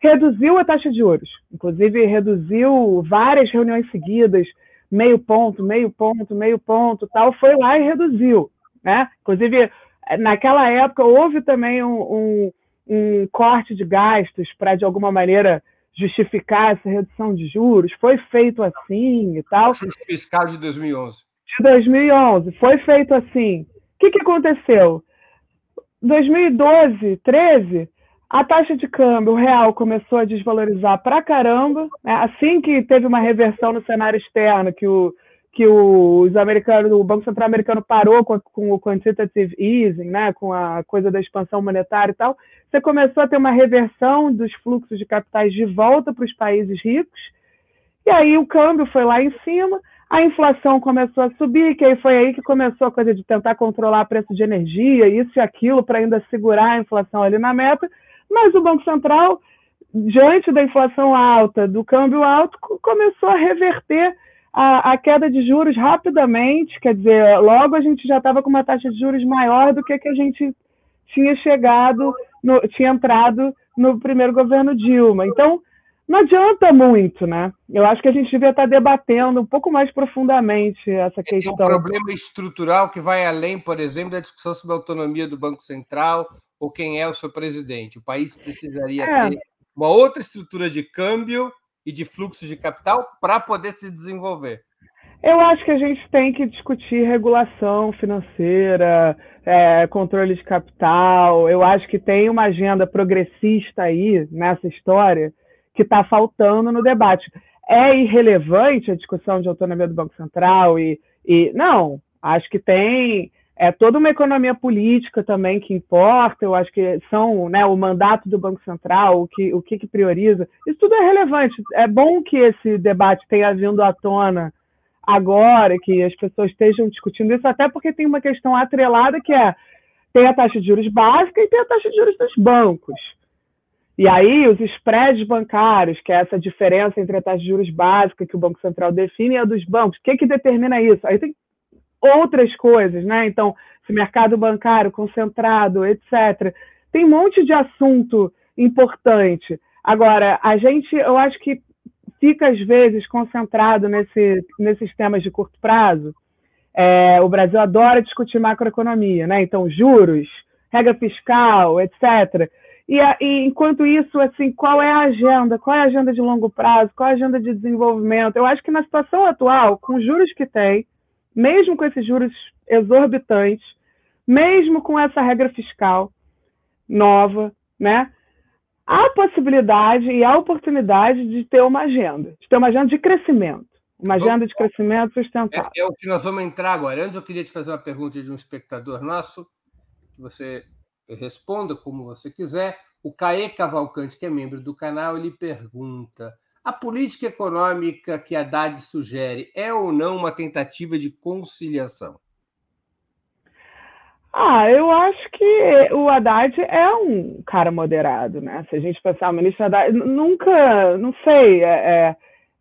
Reduziu a taxa de juros, inclusive reduziu várias reuniões seguidas, meio ponto, meio ponto, meio ponto, tal, foi lá e reduziu, né? Inclusive naquela época houve também um, um, um corte de gastos para de alguma maneira justificar essa redução de juros, foi feito assim e tal. Fiscal de 2011 de 2011. Foi feito assim. O que, que aconteceu? 2012, 13, a taxa de câmbio real começou a desvalorizar pra caramba. Né? Assim que teve uma reversão no cenário externo, que, o, que os americanos, o Banco Central americano parou com, com, o quantitative easing, né? com a coisa da expansão monetária e tal, você começou a ter uma reversão dos fluxos de capitais de volta para os países ricos. E aí o câmbio foi lá em cima, a inflação começou a subir, que aí foi aí que começou a coisa de tentar controlar o preço de energia, isso e aquilo, para ainda segurar a inflação ali na meta. Mas o Banco Central, diante da inflação alta, do câmbio alto, começou a reverter a, a queda de juros rapidamente. Quer dizer, logo a gente já estava com uma taxa de juros maior do que, que a gente tinha chegado, no, tinha entrado no primeiro governo Dilma. Então, não adianta muito, né? Eu acho que a gente devia estar debatendo um pouco mais profundamente essa questão. É um problema estrutural que vai além, por exemplo, da discussão sobre a autonomia do Banco Central ou quem é o seu presidente. O país precisaria é. ter uma outra estrutura de câmbio e de fluxo de capital para poder se desenvolver. Eu acho que a gente tem que discutir regulação financeira, é, controle de capital. Eu acho que tem uma agenda progressista aí nessa história que está faltando no debate. É irrelevante a discussão de autonomia do Banco Central e, e não, acho que tem é toda uma economia política também que importa. Eu acho que são né, o mandato do Banco Central, o que, o que, que prioriza. Isso tudo é relevante. É bom que esse debate tenha vindo à tona agora, que as pessoas estejam discutindo isso, até porque tem uma questão atrelada que é tem a taxa de juros básica e tem a taxa de juros dos bancos. E aí, os spreads bancários, que é essa diferença entre a taxa de juros básica que o Banco Central define e a dos bancos, o que, que determina isso? Aí tem outras coisas, né? Então, esse mercado bancário concentrado, etc. Tem um monte de assunto importante. Agora, a gente, eu acho que fica às vezes concentrado nesse, nesses temas de curto prazo. É, o Brasil adora discutir macroeconomia, né? Então, juros, regra fiscal, etc. E, e, enquanto isso, assim, qual é a agenda? Qual é a agenda de longo prazo? Qual é a agenda de desenvolvimento? Eu acho que na situação atual, com os juros que tem, mesmo com esses juros exorbitantes, mesmo com essa regra fiscal nova, né? Há a possibilidade e a oportunidade de ter uma agenda, de ter uma agenda de crescimento, uma agenda de crescimento sustentável. É, é o que nós vamos entrar agora. Antes, eu queria te fazer uma pergunta de um espectador nosso, que você responda como você quiser. O Caê Cavalcante, que é membro do canal, ele pergunta: a política econômica que Haddad sugere é ou não uma tentativa de conciliação? Ah, eu acho que o Haddad é um cara moderado, né? Se a gente pensar, o ministro Haddad nunca, não sei, é,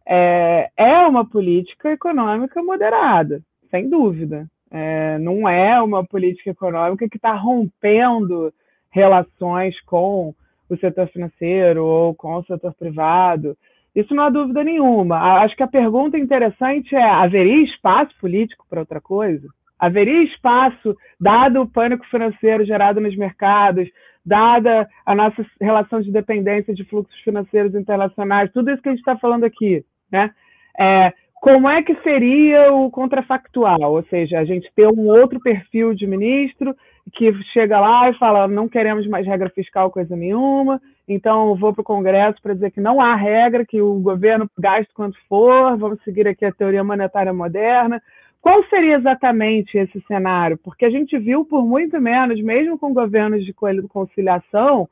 é, é uma política econômica moderada, sem dúvida. É, não é uma política econômica que está rompendo relações com o setor financeiro ou com o setor privado. Isso não há dúvida nenhuma. Acho que a pergunta interessante é: haveria espaço político para outra coisa? Haveria espaço, dado o pânico financeiro gerado nos mercados, dada a nossa relação de dependência de fluxos financeiros internacionais, tudo isso que a gente está falando aqui, né? É, como é que seria o contrafactual? Ou seja, a gente ter um outro perfil de ministro que chega lá e fala: não queremos mais regra fiscal, coisa nenhuma, então vou para o Congresso para dizer que não há regra, que o governo gaste quanto for, vamos seguir aqui a teoria monetária moderna. Qual seria exatamente esse cenário? Porque a gente viu por muito menos, mesmo com governos de conciliação,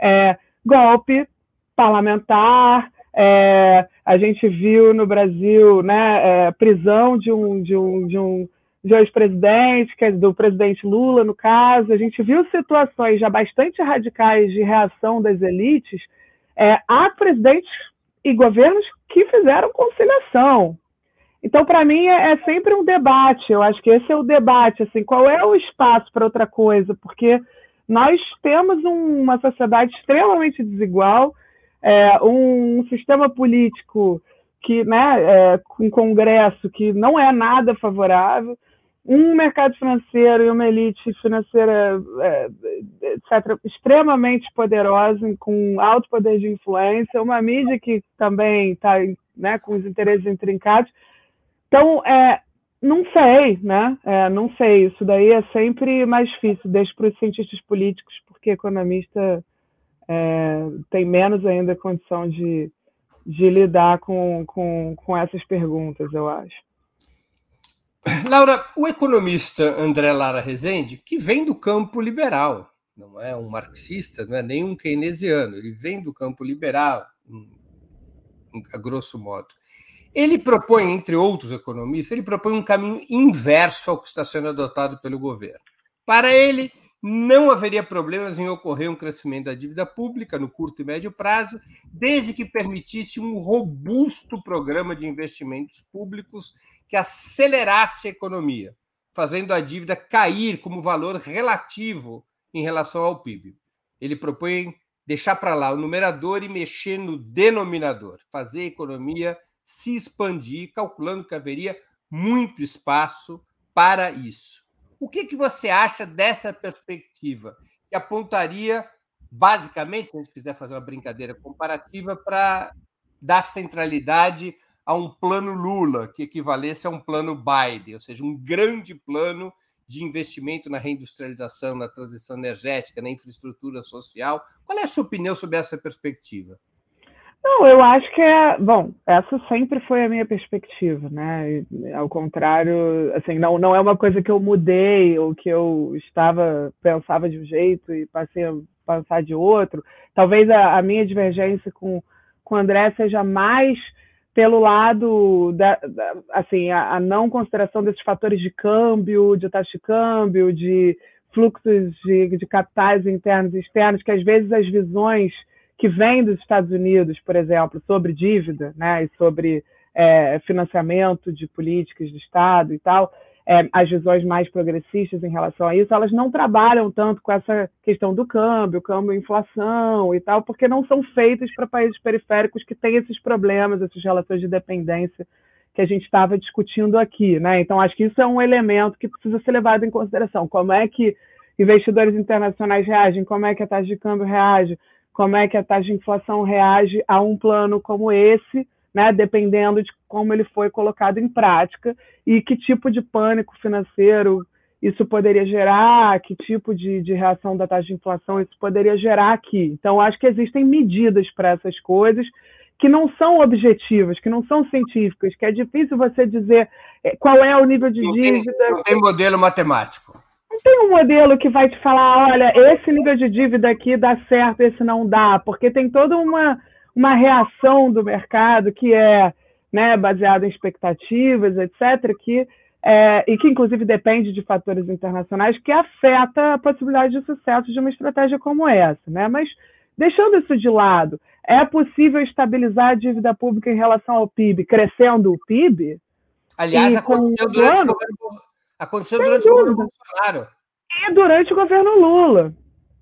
é, golpe parlamentar, é, a gente viu no Brasil né, é, prisão de um, de um, de um, de um ex-presidente, é do presidente Lula, no caso. A gente viu situações já bastante radicais de reação das elites é, a presidentes e governos que fizeram conciliação. Então, para mim, é, é, sempre um debate. Eu acho que esse é o debate. Assim, qual é o espaço para outra coisa? Porque nós temos um, uma sociedade extremamente desigual é, um sistema político que, né, é, um congresso que não é nada favorável, um mercado financeiro e uma elite financeira, é, etc., extremamente poderosa, com alto poder de influência, uma mídia que também está né, com os interesses intrincados. Então, é, não sei, né? É, não sei. Isso daí é sempre mais difícil, deixo para os cientistas políticos, porque economista é, tem menos ainda condição de, de lidar com, com, com essas perguntas, eu acho. Laura, o economista André Lara Rezende, que vem do campo liberal, não é um marxista, não é nem um keynesiano, ele vem do campo liberal, a grosso modo. Ele propõe, entre outros economistas, ele propõe um caminho inverso ao que está sendo adotado pelo governo. Para ele, não haveria problemas em ocorrer um crescimento da dívida pública no curto e médio prazo, desde que permitisse um robusto programa de investimentos públicos que acelerasse a economia, fazendo a dívida cair como valor relativo em relação ao PIB. Ele propõe deixar para lá o numerador e mexer no denominador, fazer a economia se expandir, calculando que haveria muito espaço para isso. O que, que você acha dessa perspectiva, que apontaria, basicamente, se a gente quiser fazer uma brincadeira comparativa, para dar centralidade a um plano Lula, que equivalesse a um plano Biden, ou seja, um grande plano de investimento na reindustrialização, na transição energética, na infraestrutura social. Qual é a sua opinião sobre essa perspectiva? Não, eu acho que é. Bom, essa sempre foi a minha perspectiva, né? Ao contrário, assim, não, não é uma coisa que eu mudei ou que eu estava, pensava de um jeito e passei a pensar de outro. Talvez a, a minha divergência com, com o André seja mais pelo lado da, da assim, a, a, não consideração desses fatores de câmbio, de taxa de câmbio, de fluxos de, de capitais internos e externos, que às vezes as visões que vem dos Estados Unidos, por exemplo, sobre dívida né, e sobre é, financiamento de políticas de Estado e tal, é, as visões mais progressistas em relação a isso, elas não trabalham tanto com essa questão do câmbio, câmbio inflação e tal, porque não são feitas para países periféricos que têm esses problemas, essas relações de dependência que a gente estava discutindo aqui. Né? Então, acho que isso é um elemento que precisa ser levado em consideração. Como é que investidores internacionais reagem, como é que a taxa de câmbio reage, como é que a taxa de inflação reage a um plano como esse, né, dependendo de como ele foi colocado em prática e que tipo de pânico financeiro isso poderia gerar, que tipo de, de reação da taxa de inflação isso poderia gerar aqui. Então, acho que existem medidas para essas coisas que não são objetivas, que não são científicas, que é difícil você dizer eh, qual é o nível de dívida. Não tem modelo matemático não tem um modelo que vai te falar, olha, esse nível de dívida aqui dá certo, esse não dá, porque tem toda uma, uma reação do mercado que é né, baseada em expectativas, etc., que, é, e que inclusive depende de fatores internacionais que afeta a possibilidade de sucesso de uma estratégia como essa. Né? Mas deixando isso de lado, é possível estabilizar a dívida pública em relação ao PIB, crescendo o PIB? Aliás, aconteceu durante o governo Aconteceu Sem durante dúvida. o governo Bolsonaro. E durante o governo Lula,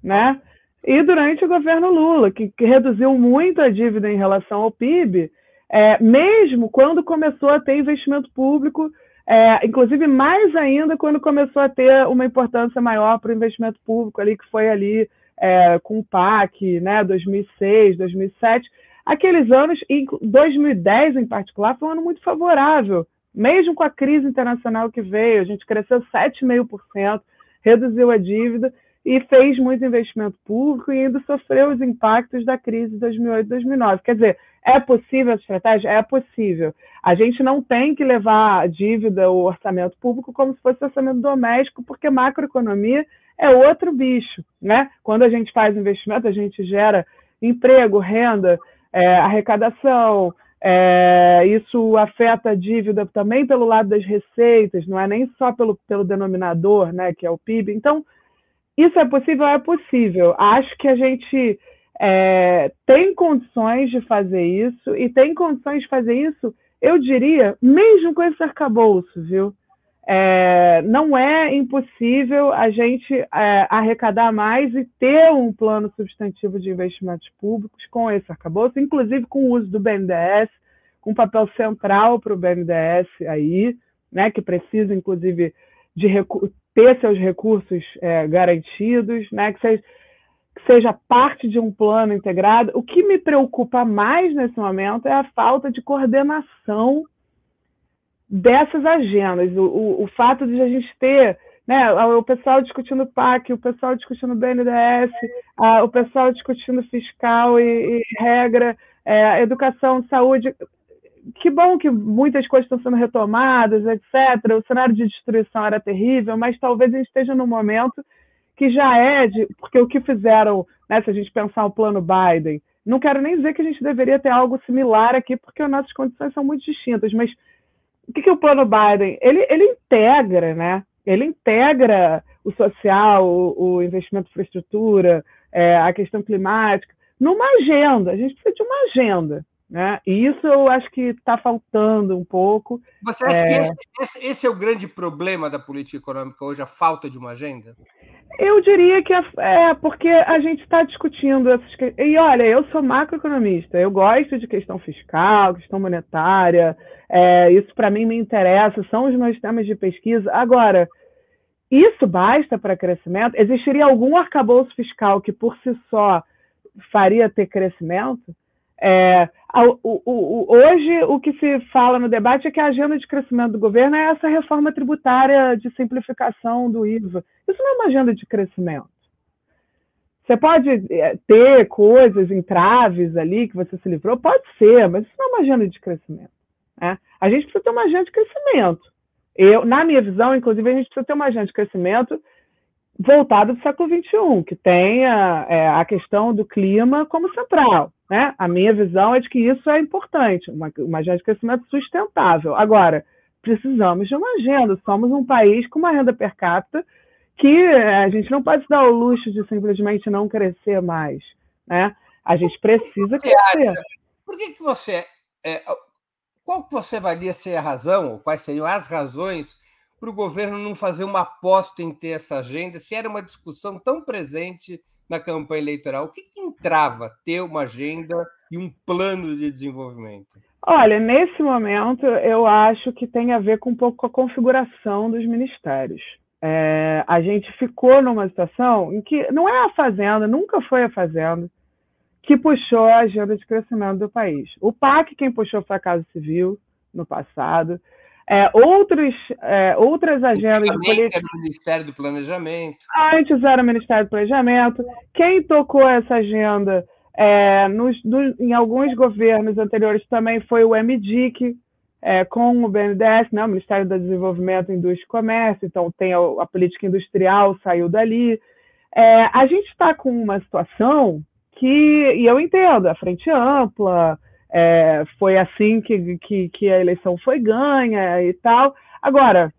né? E durante o governo Lula, que, que reduziu muito a dívida em relação ao PIB, é, mesmo quando começou a ter investimento público, é, inclusive mais ainda quando começou a ter uma importância maior para o investimento público ali, que foi ali é, com o PAC, né, 2006, 2007, aqueles anos, em 2010 em particular, foi um ano muito favorável. Mesmo com a crise internacional que veio, a gente cresceu 7,5%, reduziu a dívida e fez muito investimento público e ainda sofreu os impactos da crise de 2008 2009. Quer dizer, é possível essa estratégia? É possível. A gente não tem que levar a dívida, o orçamento público, como se fosse orçamento doméstico, porque macroeconomia é outro bicho. Né? Quando a gente faz investimento, a gente gera emprego, renda, é, arrecadação, é, isso afeta a dívida também pelo lado das receitas, não é nem só pelo, pelo denominador, né, que é o PIB. Então, isso é possível? É possível. Acho que a gente é, tem condições de fazer isso, e tem condições de fazer isso, eu diria, mesmo com esse arcabouço, viu? É, não é impossível a gente é, arrecadar mais e ter um plano substantivo de investimentos públicos com esse arcabouço, inclusive com o uso do BNDES, com um papel central para o BNDES aí, né, que precisa, inclusive, de ter seus recursos é, garantidos, né, que seja que seja parte de um plano integrado. O que me preocupa mais nesse momento é a falta de coordenação dessas agendas, o, o, o fato de a gente ter né, o pessoal discutindo PAC, o pessoal discutindo BNDES, a, o pessoal discutindo fiscal e, e regra, é, educação, saúde. Que bom que muitas coisas estão sendo retomadas, etc. O cenário de destruição era terrível, mas talvez a gente esteja num momento que já é de. Porque o que fizeram, né, se a gente pensar o plano Biden, não quero nem dizer que a gente deveria ter algo similar aqui, porque as nossas condições são muito distintas, mas o que, que é o plano Biden? Ele, ele integra, né? Ele integra o social, o, o investimento em infraestrutura, é, a questão climática, numa agenda. A gente precisa de uma agenda. Né? E isso eu acho que está faltando um pouco. Você acha é... que esse, esse, esse, é o grande problema da política econômica hoje, a falta de uma agenda? Eu diria que é, é porque a gente está discutindo essas E olha, eu sou macroeconomista, eu gosto de questão fiscal, questão monetária, é, isso para mim me interessa, são os meus temas de pesquisa. Agora, isso basta para crescimento? Existiria algum arcabouço fiscal que por si só faria ter crescimento? É, o, o, hoje, o que se fala no debate é que a agenda de crescimento do governo é essa reforma tributária de simplificação do IVA. Isso não é uma agenda de crescimento. Você pode é, ter coisas, entraves ali que você se livrou, pode ser, mas isso não é uma agenda de crescimento. Né? A gente precisa ter uma agenda de crescimento. Eu, na minha visão, inclusive, a gente precisa ter uma agenda de crescimento voltada do século XXI, que tenha é, a questão do clima como central. Né? A minha visão é de que isso é importante, uma, uma agenda de crescimento sustentável. Agora, precisamos de uma agenda. Somos um país com uma renda per capita que é, a gente não pode se dar o luxo de simplesmente não crescer mais. Né? A gente precisa crescer. Acha? Por que, que você. É, qual que você valia ser a razão, ou quais seriam as razões para o governo não fazer uma aposta em ter essa agenda, se era uma discussão tão presente na campanha eleitoral? O que, que entrava ter uma agenda e um plano de desenvolvimento? Olha, nesse momento, eu acho que tem a ver com um pouco com a configuração dos ministérios. É, a gente ficou numa situação em que não é a Fazenda, nunca foi a Fazenda, que puxou a agenda de crescimento do país. O PAC, quem puxou foi a Casa Civil no passado. É, outros, é, outras agendas de política. Era o Ministério do Planejamento. Antes era o Ministério do Planejamento. Quem tocou essa agenda é, nos, no, em alguns governos anteriores também foi o MDIC, é, com o BNDES, né, o Ministério do Desenvolvimento, Indústria e Comércio, então tem a, a política industrial, saiu dali. É, a gente está com uma situação que, e eu entendo, a frente ampla, é, foi assim que, que, que, a eleição foi ganha e tal. Agora,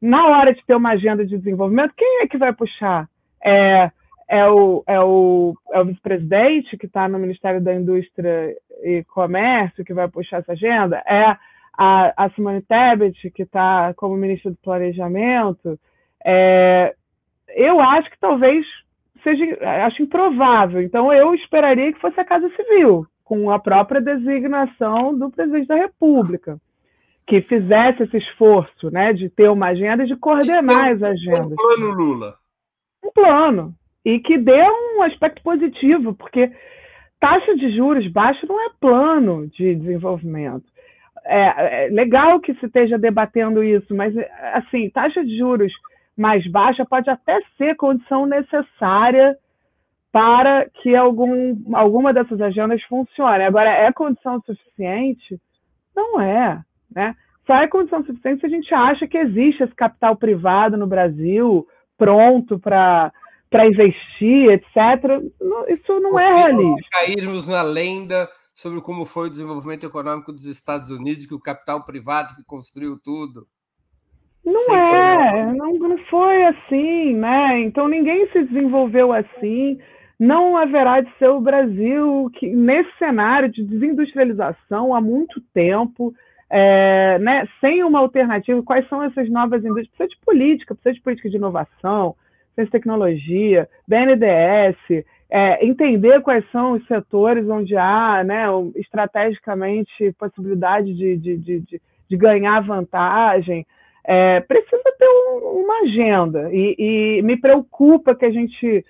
na hora de ter uma agenda de desenvolvimento, quem é que vai puxar? É, é o, é o, é o vice-presidente que está no Ministério da Indústria e Comércio que vai puxar essa agenda? É a, a Simone Tebet, que está como ministra do Planejamento? É, eu acho que talvez seja, acho improvável. Então, eu esperaria que fosse a Casa Civil, com a própria designação do presidente da República, que fizesse esse esforço né, de ter uma agenda e de coordenar as agendas. Um plano Lula. Um plano. E que dê um aspecto positivo, porque taxa de juros baixa não é plano de desenvolvimento. É, é, legal que se esteja debatendo isso, mas assim, taxa de juros mais baixa pode até ser condição necessária para que algum, alguma dessas agendas funcione. Agora, é condição suficiente? Não é. Né? Só é condição suficiente se a gente acha que existe esse capital privado no Brasil pronto para para investir, etc. Isso não é realista. Cairmos na lenda sobre como foi o desenvolvimento econômico dos Estados Unidos, que o capital privado que construiu tudo. Não Sem é, não, não foi assim, né? Então ninguém se desenvolveu assim. Não haverá de ser o Brasil que, nesse cenário de desindustrialização há muito tempo, é, né, sem uma alternativa, quais são essas novas indústrias? Precisa de política, precisa de política de inovação, ciência tecnologia, BNDES, é, entender quais são os setores onde há né, estrategicamente possibilidade de, de, de, de ganhar vantagem. É, precisa ter um, uma agenda e, e, me preocupa que a gente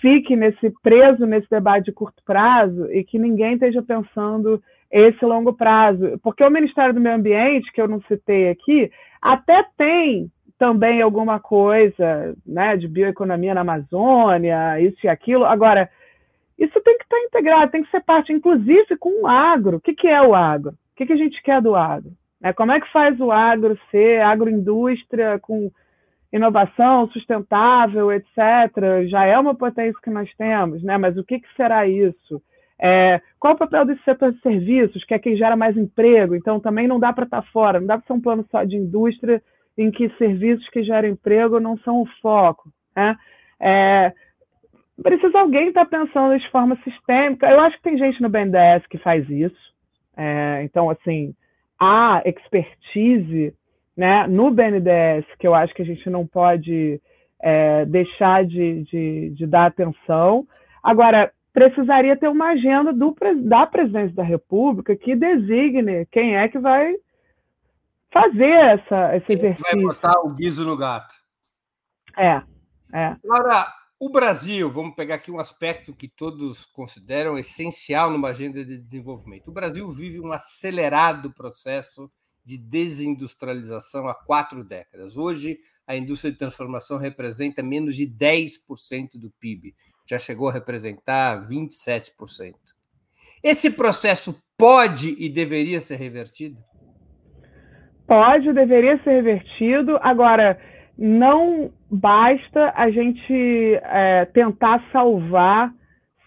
fique nesse preso nesse debate de curto prazo e que ninguém esteja pensando esse longo prazo, porque o Ministério do Meio Ambiente que eu não citei aqui até tem também alguma coisa né, de bioeconomia na Amazônia, isso e aquilo. Agora, isso tem que estar integrado, tem que ser parte, inclusive com o agro. O que, que é o agro? O que, que a gente quer do agro? É, como é que faz o agro ser agroindústria com inovação sustentável, etc. Já é uma potência que nós temos, né? mas o que, que será isso? É, qual o papel desse setor de serviços, que é quem gera mais emprego? Então, também não dá para estar fora, não dá para ser um plano só de indústria em que serviços que geram emprego não são o foco. Né? É, precisa alguém estar tá pensando de forma sistêmica. Eu acho que tem gente no BNDES que faz isso. É, então, assim, há expertise né, no BNDES que eu acho que a gente não pode é, deixar de, de, de, dar atenção. Agora, precisaria ter uma agenda do, da presidência da República que designe quem é que vai fazer essa, esse exercício. Vai botar o guiso no gato. É, é. Agora, o Brasil, vamos pegar aqui um aspecto que todos consideram essencial numa agenda de desenvolvimento. O Brasil vive um acelerado processo de desindustrialização há quatro décadas. Hoje, a indústria de transformação representa menos de 10% do PIB, já chegou a representar 27%. Esse processo pode e deveria ser revertido? pode, deveria ser revertido. Agora, não basta a gente é, tentar salvar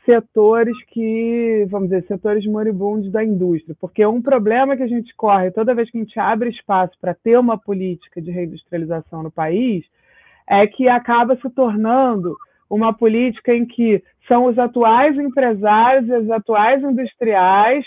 setores que, vamos dizer, setores moribundos da indústria, porque um problema que a gente corre toda vez que a gente abre espaço para ter uma política de reindustrialização no país é que acaba se tornando uma política em que são os atuais empresários e os atuais industriais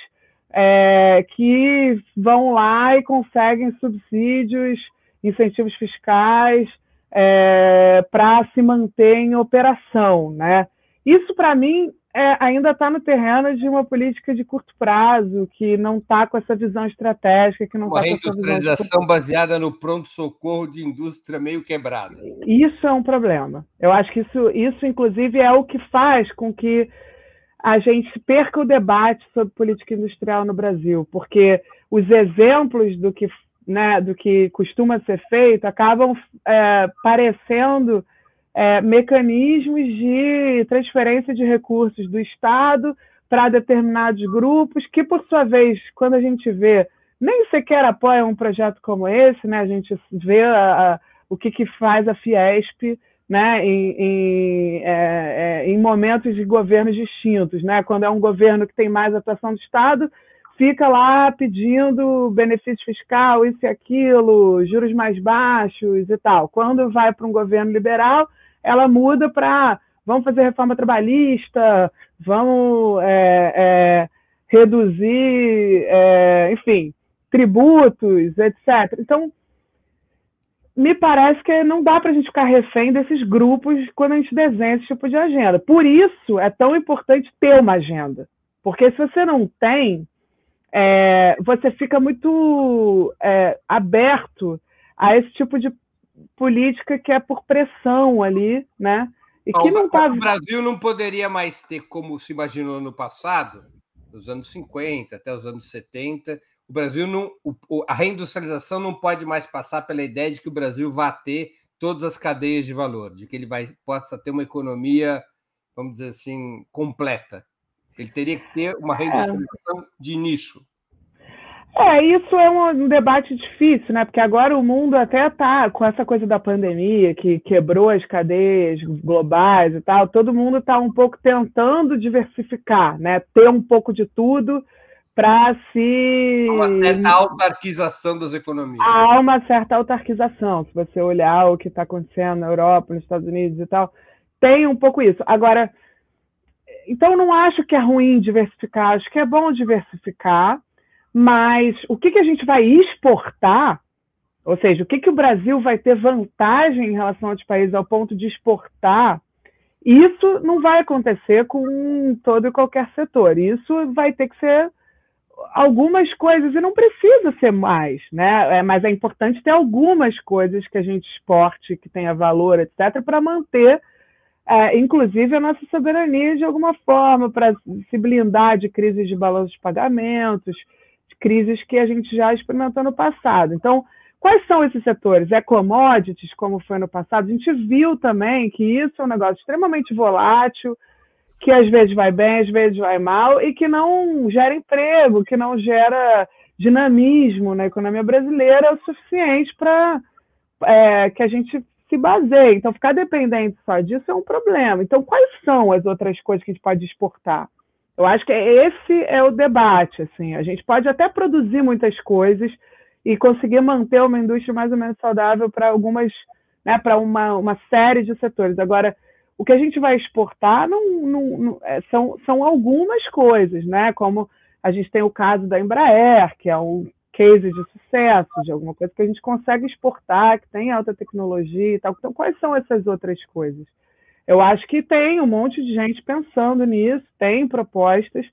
é, que vão lá e conseguem subsídios, incentivos fiscais é, para se manter em operação. Né? Isso, para mim, é, ainda está no terreno de uma política de curto prazo, que não está com essa visão estratégica, que não Uma tá reindustrialização de... baseada no pronto-socorro de indústria meio quebrada. Isso é um problema. Eu acho que isso, isso, inclusive, é o que faz com que a gente perca o debate sobre política industrial no Brasil, porque os exemplos do que, né, do que costuma ser feito acabam é, parecendo é, mecanismos de transferência de recursos do Estado para determinados grupos, que, por sua vez, quando a gente vê, nem sequer apoiam um projeto como esse, né? a gente vê a, a, o que, que faz a Fiesp né, em, em, é, é, em, momentos de governos distintos, né? Quando é um governo que tem mais atuação do Estado, fica lá pedindo benefício fiscal, isso e aquilo, juros mais baixos e tal. Quando vai para um governo liberal, ela muda para vamos fazer reforma trabalhista, vamos é, é reduzir, é, enfim, tributos, etc. Então, me parece que não dá para a gente ficar refém desses grupos quando a gente desenha esse tipo de agenda. Por isso é tão importante ter uma agenda. Porque se você não tem, é, você fica muito é, aberto a esse tipo de política que é por pressão ali, né? E que não tá... O Brasil não poderia mais ter, como se imaginou no passado, nos anos 50 até os anos 70, o Brasil não. O, a reindustrialização não pode mais passar pela ideia de que o Brasil vai ter todas as cadeias de valor, de que ele vai, possa ter uma economia, vamos dizer assim, completa. Ele teria que ter uma é. reindustrialização é. de nicho. É, isso é um debate difícil, né? Porque agora o mundo até está com essa coisa da pandemia que quebrou as cadeias globais e tal. Todo mundo está um pouco tentando diversificar, né? Ter um pouco de tudo para se. Uma certa autarquização das economias. Há uma certa autarquização. Se você olhar o que está acontecendo na Europa, nos Estados Unidos e tal, tem um pouco isso. Agora, então não acho que é ruim diversificar, acho que é bom diversificar mas o que, que a gente vai exportar, ou seja, o que, que o Brasil vai ter vantagem em relação a outros países ao ponto de exportar, isso não vai acontecer com todo e qualquer setor. Isso vai ter que ser algumas coisas, e não precisa ser mais, né? É, mas é importante ter algumas coisas que a gente exporte, que tenha valor, etc., para manter, é, inclusive, a nossa soberania de alguma forma, para se blindar de crises de balanço de pagamentos, crises que a gente já experimentou no passado. Então, quais são esses setores? É commodities, como foi no passado? A gente viu também que isso é um negócio extremamente volátil, que às vezes vai bem, às vezes vai mal, e que não gera emprego, que não gera dinamismo na economia brasileira o suficiente para é, que a gente se baseie. Então, ficar dependente só disso é um problema. Então, quais são as outras coisas que a gente pode exportar? Eu acho que esse é o debate. Assim, a gente pode até produzir muitas coisas e conseguir manter uma indústria mais ou menos saudável para algumas, né, para uma, uma série de setores. Agora, o que a gente vai exportar não, não, não, é, são, são algumas coisas, né? Como a gente tem o caso da Embraer, que é um case de sucesso, de alguma coisa que a gente consegue exportar, que tem alta tecnologia e tal. Então, quais são essas outras coisas? Eu acho que tem um monte de gente pensando nisso, tem propostas,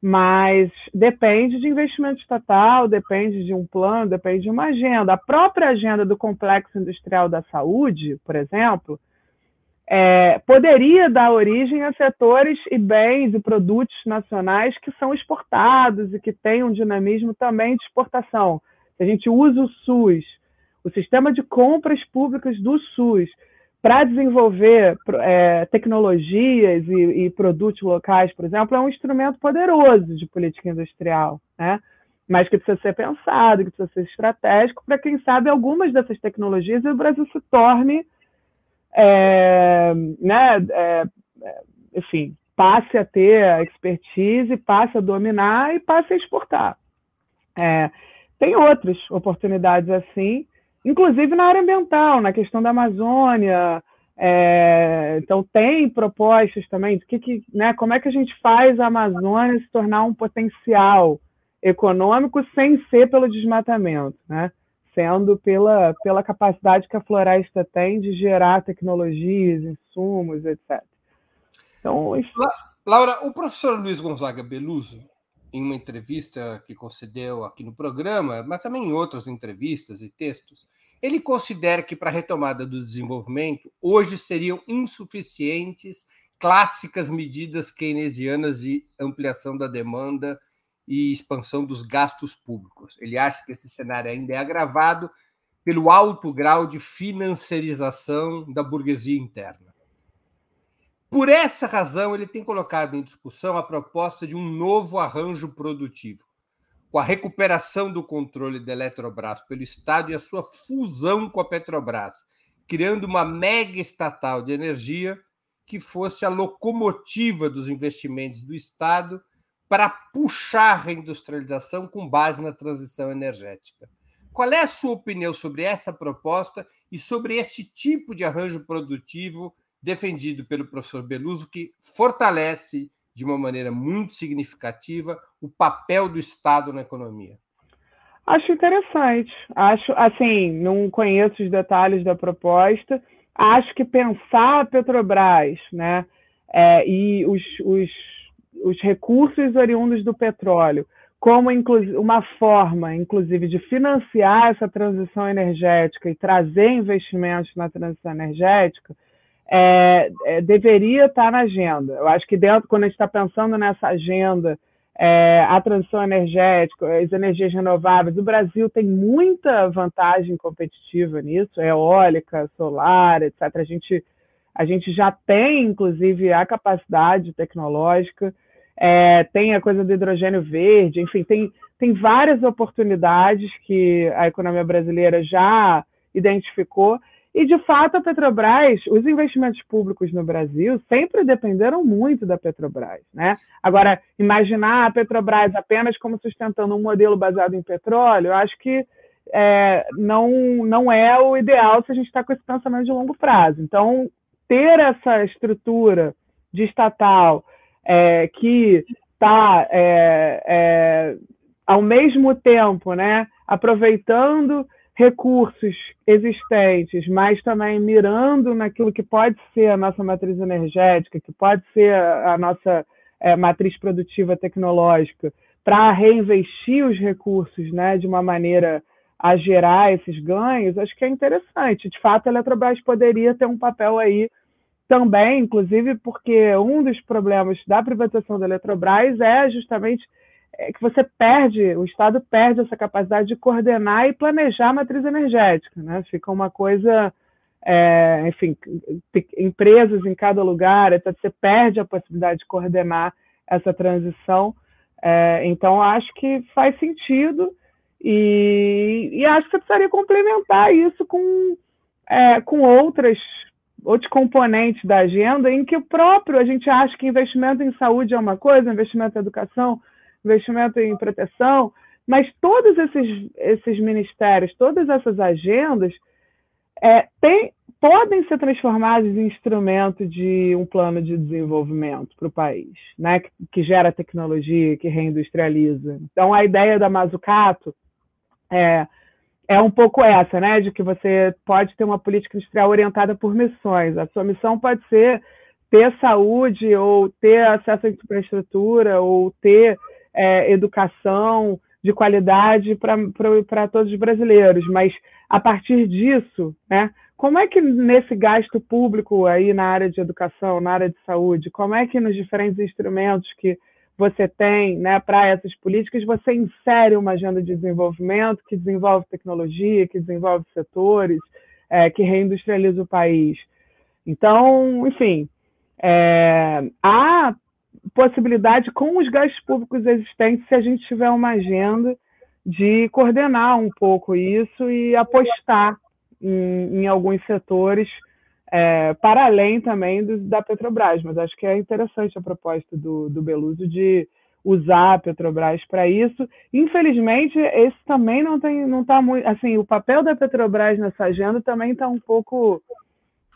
mas depende de investimento estatal, depende de um plano, depende de uma agenda. A própria agenda do Complexo Industrial da Saúde, por exemplo, é, poderia dar origem a setores e bens e produtos nacionais que são exportados e que têm um dinamismo também de exportação. Se a gente usa o SUS, o sistema de compras públicas do SUS, para desenvolver é, tecnologias e, e, produtos locais, por exemplo, é um instrumento poderoso de política industrial, né? mas que precisa ser pensado, que precisa ser estratégico para, quem sabe, algumas dessas tecnologias o Brasil se torne, é, né, é, é enfim, passe a ter a expertise, passe a dominar e passe a exportar. É, tem outras oportunidades assim, inclusive na área ambiental, na questão da Amazônia. É, então tem propostas também do que, que né, como é que a gente faz a Amazônia se tornar um potencial econômico sem ser pelo desmatamento, né? sendo pela, pela capacidade que a floresta tem de gerar tecnologias, insumos, etc. Então, isso... Laura, o professor Luiz Gonzaga Beluso, em uma entrevista que concedeu aqui no programa, mas também em outras entrevistas e textos, ele considera que para a retomada do desenvolvimento, hoje seriam insuficientes clássicas medidas keynesianas de ampliação da demanda e expansão dos gastos públicos. Ele acha que esse cenário ainda é agravado pelo alto grau de financiarização da burguesia interna. Por essa razão, ele tem colocado em discussão a proposta de um novo arranjo produtivo, com a recuperação do controle da Eletrobras pelo Estado e a sua fusão com a Petrobras, criando uma mega estatal de energia que fosse a locomotiva dos investimentos do Estado para puxar a reindustrialização com base na transição energética. Qual é a sua opinião sobre essa proposta e sobre este tipo de arranjo produtivo defendido pelo professor Beluso, que fortalece de uma maneira muito significativa o papel do Estado na economia. Acho interessante. Acho, assim, não conheço os detalhes da proposta. Acho que pensar a Petrobras, né, é, e os, os, os recursos oriundos do petróleo como uma forma, inclusive, de financiar essa transição energética e trazer investimentos na transição energética, é, é, deveria estar na agenda. Eu acho que dentro, quando a gente está pensando nessa agenda, é, a transição energética, as energias renováveis, o Brasil tem muita vantagem competitiva nisso, eólica, solar, etc. A gente, a gente já tem, inclusive, a capacidade tecnológica, é, tem a coisa do hidrogênio verde, enfim, tem, tem várias oportunidades que a economia brasileira já identificou e, de fato, a Petrobras, os investimentos públicos no Brasil sempre dependeram muito da Petrobras. Né? Agora, imaginar a Petrobras apenas como sustentando um modelo baseado em petróleo, eu acho que é, não, não é o ideal se a gente está com esse pensamento de longo prazo. Então, ter essa estrutura de estatal é, que está, é, é, ao mesmo tempo, né, aproveitando recursos existentes, mas também mirando naquilo que pode ser a nossa matriz energética, que pode ser a, nossa é, matriz produtiva tecnológica, para reinvestir os recursos né, de uma maneira a gerar esses ganhos, acho que é interessante. De fato, a Eletrobras poderia ter um papel aí também, inclusive porque um dos problemas da privatização da Eletrobras é justamente é que você perde, o Estado perde essa capacidade de coordenar e planejar a matriz energética, né? Fica uma coisa, é, enfim, empresas em cada lugar, etc. Você perde a possibilidade de coordenar essa transição. É, então, acho que faz sentido e, e, acho que você precisaria complementar isso com, é, com outras outros componentes da agenda em que o próprio a gente acha que investimento em saúde é uma coisa, investimento em educação investimento em proteção, mas todos esses, esses ministérios, todas essas agendas é, tem, podem ser transformados em instrumento de um plano de desenvolvimento para o país, né? que, que, gera tecnologia, que reindustrializa. Então, a ideia da Mazzucato é, é um pouco essa, né? de que você pode ter uma política industrial orientada por missões. A sua missão pode ser ter saúde, ou ter acesso à infraestrutura, ou ter é, educação de qualidade para todos os brasileiros, mas a partir disso, né, como é que nesse gasto público aí na área de educação, na área de saúde, como é que nos diferentes instrumentos que você tem né, para essas políticas, você insere uma agenda de desenvolvimento que desenvolve tecnologia, que desenvolve setores, é, que reindustrializa o país. Então, enfim, é, há possibilidade com os gastos públicos existentes se a gente tiver uma agenda de coordenar um pouco isso e apostar em, em alguns setores é, para além também do, da Petrobras. Mas acho que é interessante a proposta do, do Beluso de usar a Petrobras para isso. Infelizmente, esse também não tem, não está muito, assim, o papel da Petrobras nessa agenda também está um pouco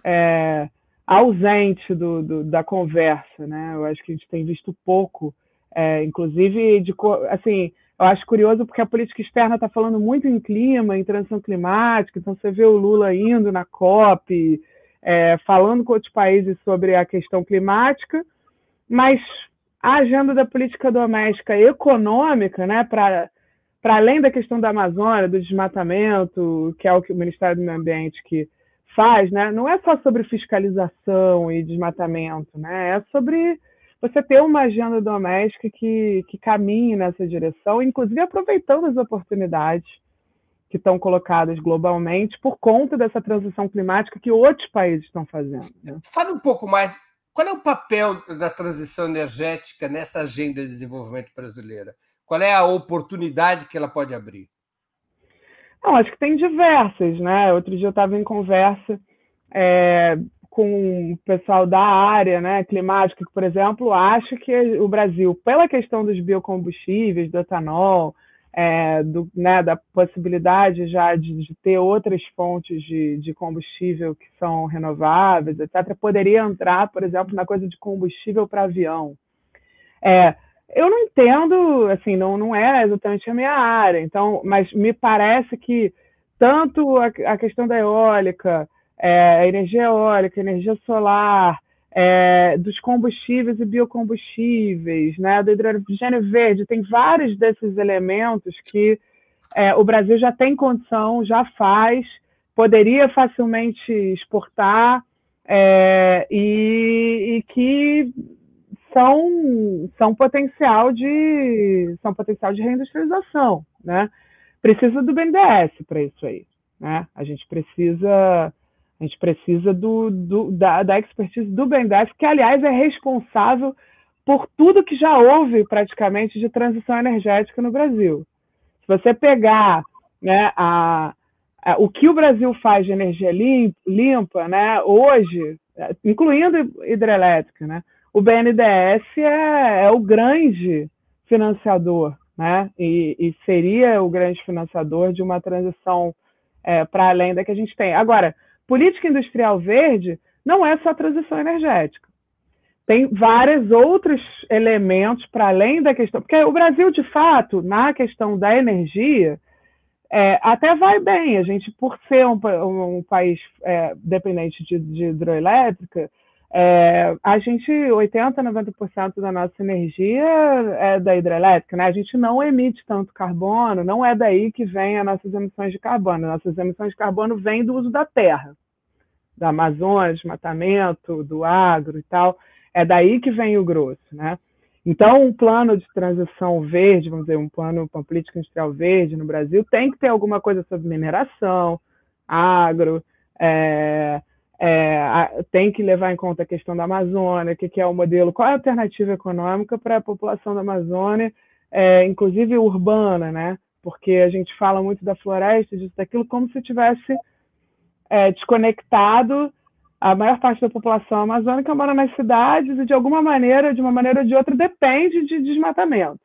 é, ausente do, do, da conversa, né? Eu acho que a gente tem visto pouco, é, inclusive de assim, eu acho curioso porque a política externa está falando muito em clima, em transição climática, então você vê o Lula indo na COP, é, falando com outros países sobre a questão climática, mas a agenda da política doméstica econômica, né, para além da questão da Amazônia, do desmatamento, que é o que o Ministério do Meio Ambiente que faz, né, não é só sobre fiscalização e desmatamento, né, é sobre você ter uma agenda doméstica que, que caminhe nessa direção, inclusive aproveitando as oportunidades que estão colocadas globalmente por conta dessa transição climática que outros países estão fazendo. Né? Fala um pouco mais. Qual é o papel da transição energética nessa agenda de desenvolvimento brasileira? Qual é a oportunidade que ela pode abrir? Não, acho que tem diversas, né? Outro dia eu estava em conversa é, com o pessoal da área né, climática, que, por exemplo, acha que o Brasil, pela questão dos biocombustíveis, do etanol, é, do, né, da possibilidade já de, de ter outras fontes de, de, combustível que são renováveis, etc., poderia entrar, por exemplo, na coisa de combustível para avião. É, eu não entendo, assim, não, não é exatamente a minha área, então, mas me parece que tanto a, a questão da eólica, é, energia eólica, energia solar, é, dos combustíveis e biocombustíveis, né, do hidrogênio verde, tem vários desses elementos que é, o Brasil já tem condição, já faz, poderia facilmente exportar, é, e, e, que são, são potencial de são potencial de reindustrialização, né? Precisa do BNDES para isso aí, né? A gente precisa a gente precisa do, do da, da expertise do BNDES, que aliás é responsável por tudo que já houve praticamente de transição energética no Brasil. Se você pegar né, a, a, o que o Brasil faz de energia limpa, limpa né, hoje, incluindo hidrelétrica, né, o BNDES é, é o grande financiador, né, e, e, seria o grande financiador de uma transição é, para além da que a gente tem. Agora, política industrial verde não é só transição energética tem vários outros elementos para além da questão. Porque o Brasil, de fato, na questão da energia, é, até vai bem. A gente, por ser um, um país é, dependente de, de hidroelétrica, é, a gente, 80%, 90% da nossa energia é da hidrelétrica, né? A gente não emite tanto carbono, não é daí que vem as nossas emissões de carbono. Nossas emissões de carbono vêm do uso da terra, da Amazônia, desmatamento, do agro e tal. É daí que vem o grosso, né? Então, um plano de transição verde, vamos dizer, um plano, uma política industrial verde no Brasil, tem que ter alguma coisa sobre mineração, agro, é, é, tem que levar em conta a questão da Amazônia, o que, que, é o modelo, qual é a alternativa econômica para a população da Amazônia, é, inclusive urbana, né? Porque a gente fala muito da floresta, disso, daquilo, como se tivesse é, desconectado a maior parte da população amazônica mora nas cidades e, de alguma maneira, de uma maneira ou de outra, depende de desmatamento.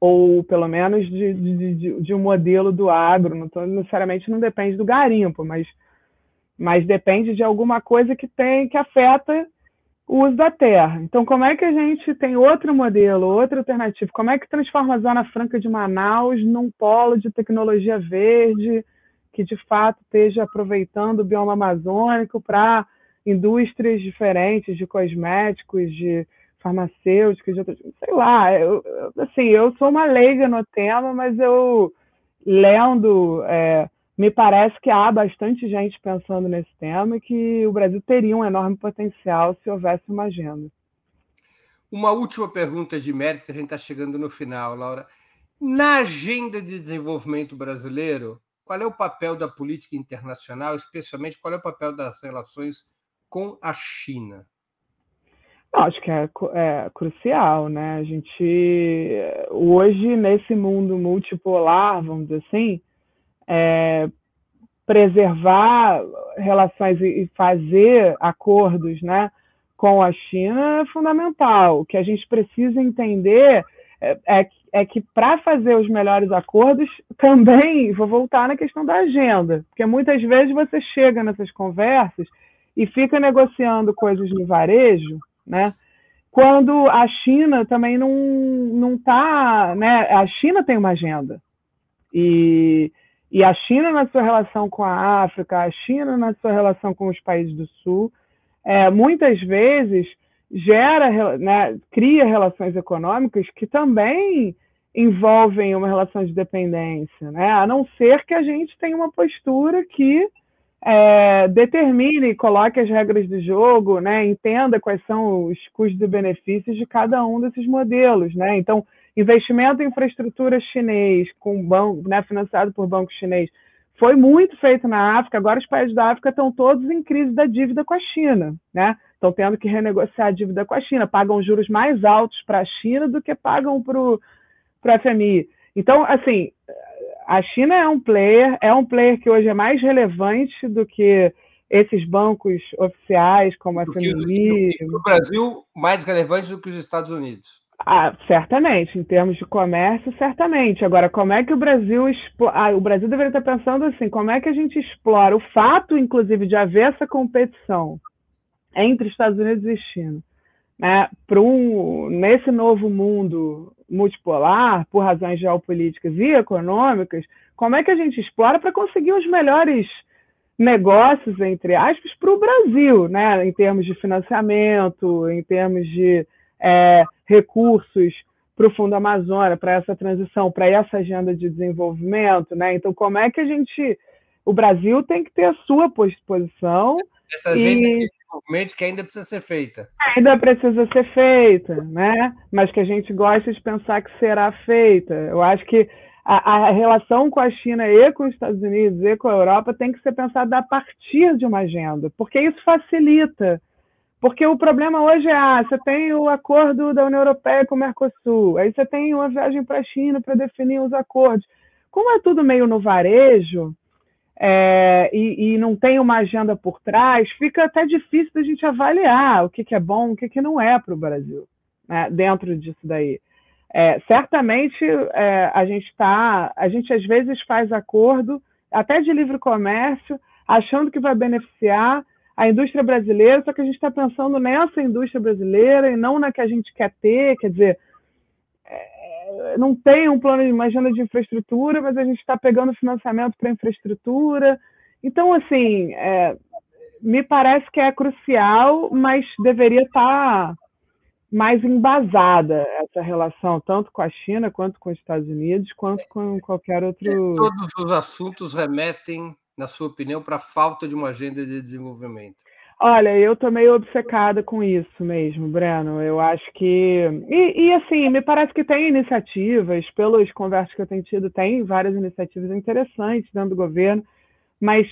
Ou, pelo menos, de, de, de, de um modelo do agro. Não tô, necessariamente não depende do garimpo, mas, mas depende de alguma coisa que tem que afeta o uso da terra. Então, como é que a gente tem outro modelo, outra alternativa? Como é que transforma a Zona Franca de Manaus num polo de tecnologia verde? que de fato esteja aproveitando o bioma amazônico para indústrias diferentes de cosméticos, de farmacêuticos, de outras, sei lá, eu, assim, eu sou uma leiga no tema, mas eu lendo, é, me parece que há bastante gente pensando nesse tema e que o Brasil teria um enorme potencial se houvesse uma agenda. Uma última pergunta de mérito, que a gente está chegando no final, Laura. Na agenda de desenvolvimento brasileiro, qual é o papel da política internacional, especialmente qual é o papel das relações com a China? Acho que é, é, crucial, né? A gente hoje nesse mundo multipolar, vamos dizer assim, é, preservar relações e fazer acordos, né, com a China é fundamental. O que a gente precisa entender é, é, é que para fazer os melhores acordos, também vou voltar na questão da agenda, porque muitas vezes você chega nessas conversas e fica negociando coisas no varejo, né? Quando a China também não não está, né? A China tem uma agenda e e a China na sua relação com a África, a China na sua relação com os países do Sul, é, muitas vezes gera, né, cria relações econômicas que também envolvem uma relação de dependência, né? a não ser que a gente tenha uma postura que é, determine coloque as regras do jogo, né? entenda quais são os custos e benefícios de cada um desses modelos. Né? Então, investimento em infraestrutura chinês, com banco, né, financiado por banco chinês, foi muito feito na África. Agora os países da África estão todos em crise da dívida com a China. Né? estão tendo que renegociar a dívida com a China, pagam juros mais altos para a China do que pagam para o FMI. Então, assim, a China é um player, é um player que hoje é mais relevante do que esses bancos oficiais como a FMI. No Brasil, mais relevante do que os Estados Unidos. Ah, certamente, em termos de comércio, certamente. Agora, como é que o Brasil ah, o Brasil deveria estar pensando assim, como é que a gente explora o fato, inclusive, de haver essa competição entre Estados Unidos e China. Né, um, nesse novo mundo multipolar, por razões geopolíticas e econômicas, como é que a gente explora para conseguir os melhores negócios, entre aspas, para o Brasil, né, em termos de financiamento, em termos de é, recursos para o Fundo Amazônia, para essa transição, para essa agenda de desenvolvimento. Né? Então, como é que a gente O Brasil tem que ter a sua posição. Essa agenda e... de desenvolvimento que ainda precisa ser feita. Ainda precisa ser feita, né? Mas que a gente gosta de pensar que será feita. Eu acho que a, a, relação com a China e com os Estados Unidos e com a Europa tem que ser pensada a partir de uma agenda, porque isso facilita. Porque o problema hoje é, ah, você tem o acordo da União Europeia com o Mercosul, aí você tem uma viagem para a China para definir os acordos. Como é tudo meio no varejo é, e, e, não tem uma agenda por trás, fica até difícil da gente avaliar o que, que é bom, o que, que não é para o Brasil, né, dentro disso daí. É, certamente é, a gente está, a gente às vezes faz acordo, até de livre comércio, achando que vai beneficiar a indústria brasileira, só que a gente está pensando nessa indústria brasileira e não na que a gente quer ter, quer dizer, é, não tem um plano de agenda de infraestrutura, mas a gente está pegando financiamento para infraestrutura. Então, assim, é, me parece que é crucial, mas deveria estar tá mais embasada essa relação, tanto com a China, quanto com os Estados Unidos, quanto com qualquer outro. Todos os assuntos remetem, na sua opinião, para a falta de uma agenda de desenvolvimento. Olha, eu estou meio obcecada com isso mesmo, Breno. Eu acho que. E, e, assim, me parece que tem iniciativas, pelas conversas que eu tenho tido, tem várias iniciativas interessantes dentro do governo, mas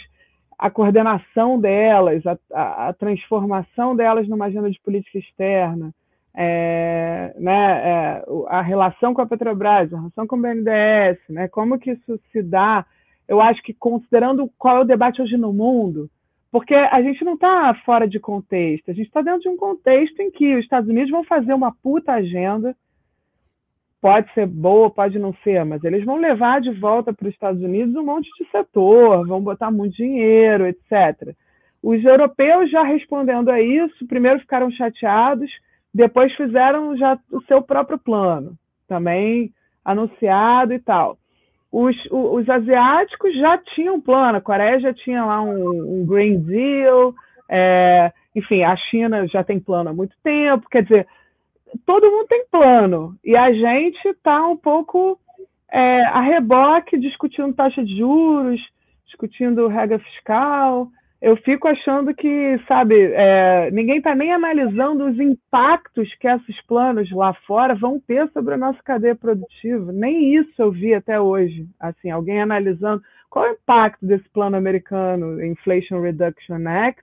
a coordenação delas, a, a, a transformação delas numa agenda de política externa, é, né, é, a relação com a Petrobras, a relação com o BNDES, né, como que isso se dá, eu acho que considerando qual é o debate hoje no mundo, porque a gente não está fora de contexto, a gente está dentro de um contexto em que os Estados Unidos vão fazer uma puta agenda, pode ser boa, pode não ser, mas eles vão levar de volta para os Estados Unidos um monte de setor, vão botar muito dinheiro, etc. Os europeus já respondendo a isso, primeiro ficaram chateados, depois fizeram já o seu próprio plano, também anunciado e tal. Os, os, os asiáticos já tinham plano, a Coreia já tinha lá um, um Green Deal, é, enfim, a China já tem plano há muito tempo, quer dizer, todo mundo tem plano, e a gente está um pouco é, a reboque discutindo taxa de juros, discutindo regra fiscal, eu fico achando que, sabe, é, ninguém está nem analisando os impactos que esses planos lá fora vão ter sobre a nossa cadeia produtiva. Nem isso eu vi até hoje. Assim, alguém analisando qual é o impacto desse plano americano, Inflation Reduction Act,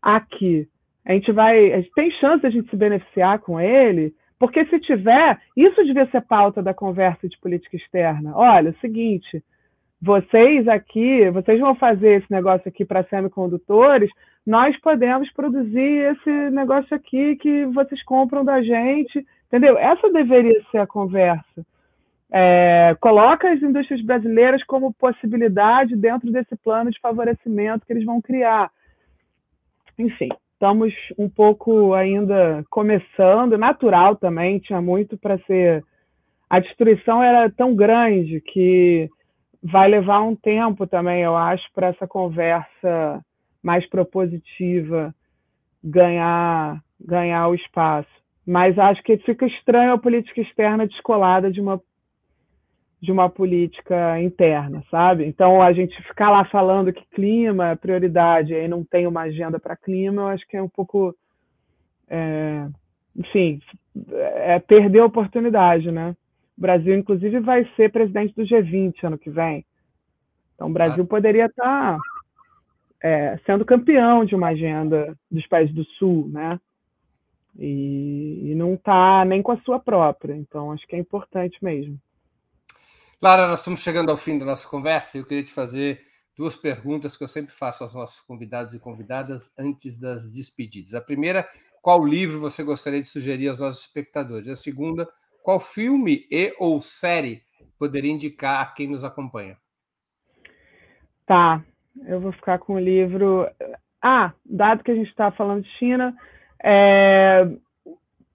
aqui. A gente vai, a gente tem chance de a gente se beneficiar com ele, porque se tiver, isso devia ser pauta da conversa de política externa. Olha, é o seguinte, vocês aqui, vocês vão fazer esse negócio aqui para semicondutores, nós podemos produzir esse negócio aqui que vocês compram da gente, entendeu? Essa deveria ser a conversa. É, coloca as indústrias brasileiras como possibilidade dentro desse plano de favorecimento que eles vão criar. Enfim, estamos um pouco ainda começando, natural também, tinha muito para ser. A destruição era tão grande que vai levar um tempo também, eu acho, para essa conversa mais propositiva ganhar ganhar o espaço. Mas acho que fica estranho a política externa descolada de uma de uma política interna, sabe? Então a gente ficar lá falando que clima é prioridade e não tem uma agenda para clima, eu acho que é um pouco, é, enfim, é perder a oportunidade, né? O Brasil, inclusive, vai ser presidente do G20 ano que vem. Então, o Brasil ah. poderia estar é, sendo campeão de uma agenda dos países do Sul, né? E, e não está nem com a sua própria. Então, acho que é importante mesmo. Lara, nós estamos chegando ao fim da nossa conversa e eu queria te fazer duas perguntas que eu sempre faço aos nossos convidados e convidadas antes das despedidas. A primeira, qual livro você gostaria de sugerir aos nossos espectadores? A segunda, qual filme e ou série poderia indicar a quem nos acompanha? Tá, eu vou ficar com o livro. Ah, dado que a gente está falando de China, é...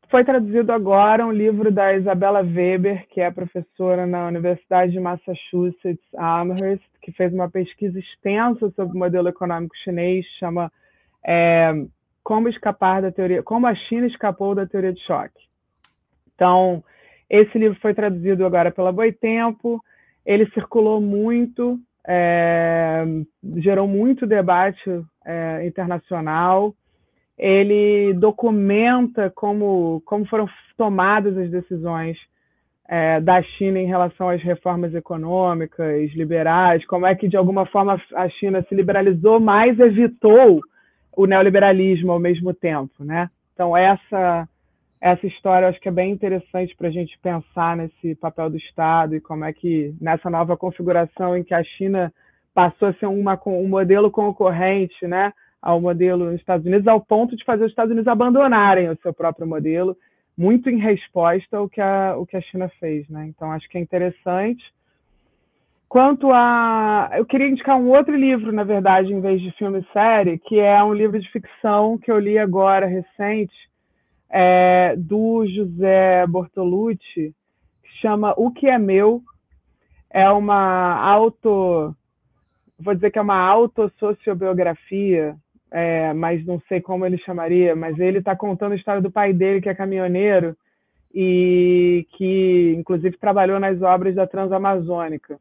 foi traduzido agora um livro da Isabella Weber, que é professora na Universidade de Massachusetts, Amherst, que fez uma pesquisa extensa sobre o modelo econômico chinês, chama é... Como escapar da teoria, como a China escapou da teoria de choque. Então, esse livro foi traduzido agora pela Boitempo, ele circulou muito é, gerou muito debate é, internacional. Ele documenta como, como foram tomadas as decisões é, da China em relação às reformas econômicas, liberais, como é que, de alguma forma, a China se liberalizou, mas evitou o neoliberalismo ao mesmo tempo. Né? Então, essa essa história acho que é bem interessante para a gente pensar nesse papel do Estado e como é que nessa nova configuração em que a China passou a ser uma, um modelo concorrente né, ao modelo dos Estados Unidos, ao ponto de fazer os Estados Unidos abandonarem o seu próprio modelo, muito em resposta ao que a, o que a China fez. Né? Então, acho que é interessante. Quanto a. Eu queria indicar um outro livro, na verdade, em vez de filme e série, que é um livro de ficção que eu li agora, recente, é, do José Bortolucci, que chama O que é Meu. É uma auto. Vou dizer que é uma autossociobiografia, é, mas não sei como ele chamaria, mas ele está contando a história do pai dele, que é caminhoneiro, e que, inclusive, trabalhou nas obras da Transamazônica.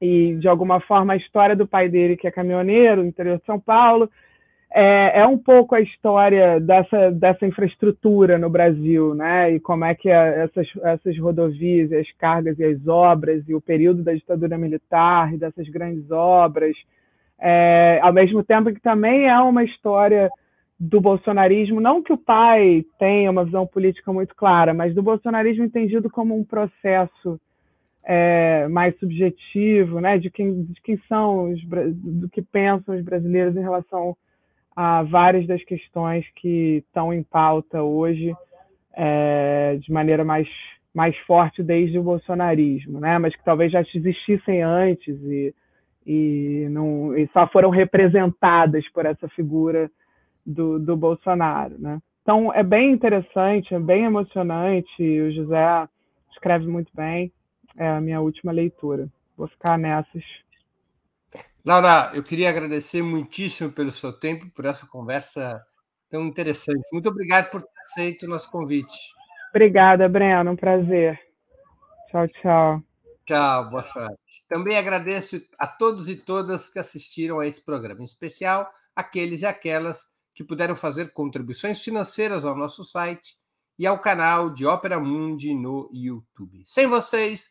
E, de alguma forma, a história do pai dele, que é caminhoneiro, no interior de São Paulo, é, é, um pouco a história dessa, dessa infraestrutura no Brasil, né? E como é que essas, essas rodovias, as cargas e as obras, e o período da ditadura militar e dessas grandes obras, é, ao mesmo tempo que também é uma história do bolsonarismo, não que o pai tenha uma visão política muito clara, mas do bolsonarismo entendido como um processo é, mais subjetivo, né? De quem, de quem são, os, do que pensam os brasileiros em relação a várias das questões que estão em pauta hoje é, de maneira mais, mais forte desde o bolsonarismo, né? mas que talvez já existissem antes e, e, não, e só foram representadas por essa figura do, do Bolsonaro. Né? Então, é bem interessante, é bem emocionante, o José escreve muito bem, é a minha última leitura. Vou ficar nessas Laura, eu queria agradecer muitíssimo pelo seu tempo, por essa conversa tão interessante. Muito obrigado por ter aceito o nosso convite. Obrigada, Breno. Um prazer. Tchau, tchau. Tchau, boa sorte. Também agradeço a todos e todas que assistiram a esse programa, em especial aqueles e aquelas que puderam fazer contribuições financeiras ao nosso site e ao canal de Ópera Mundi no YouTube. Sem vocês,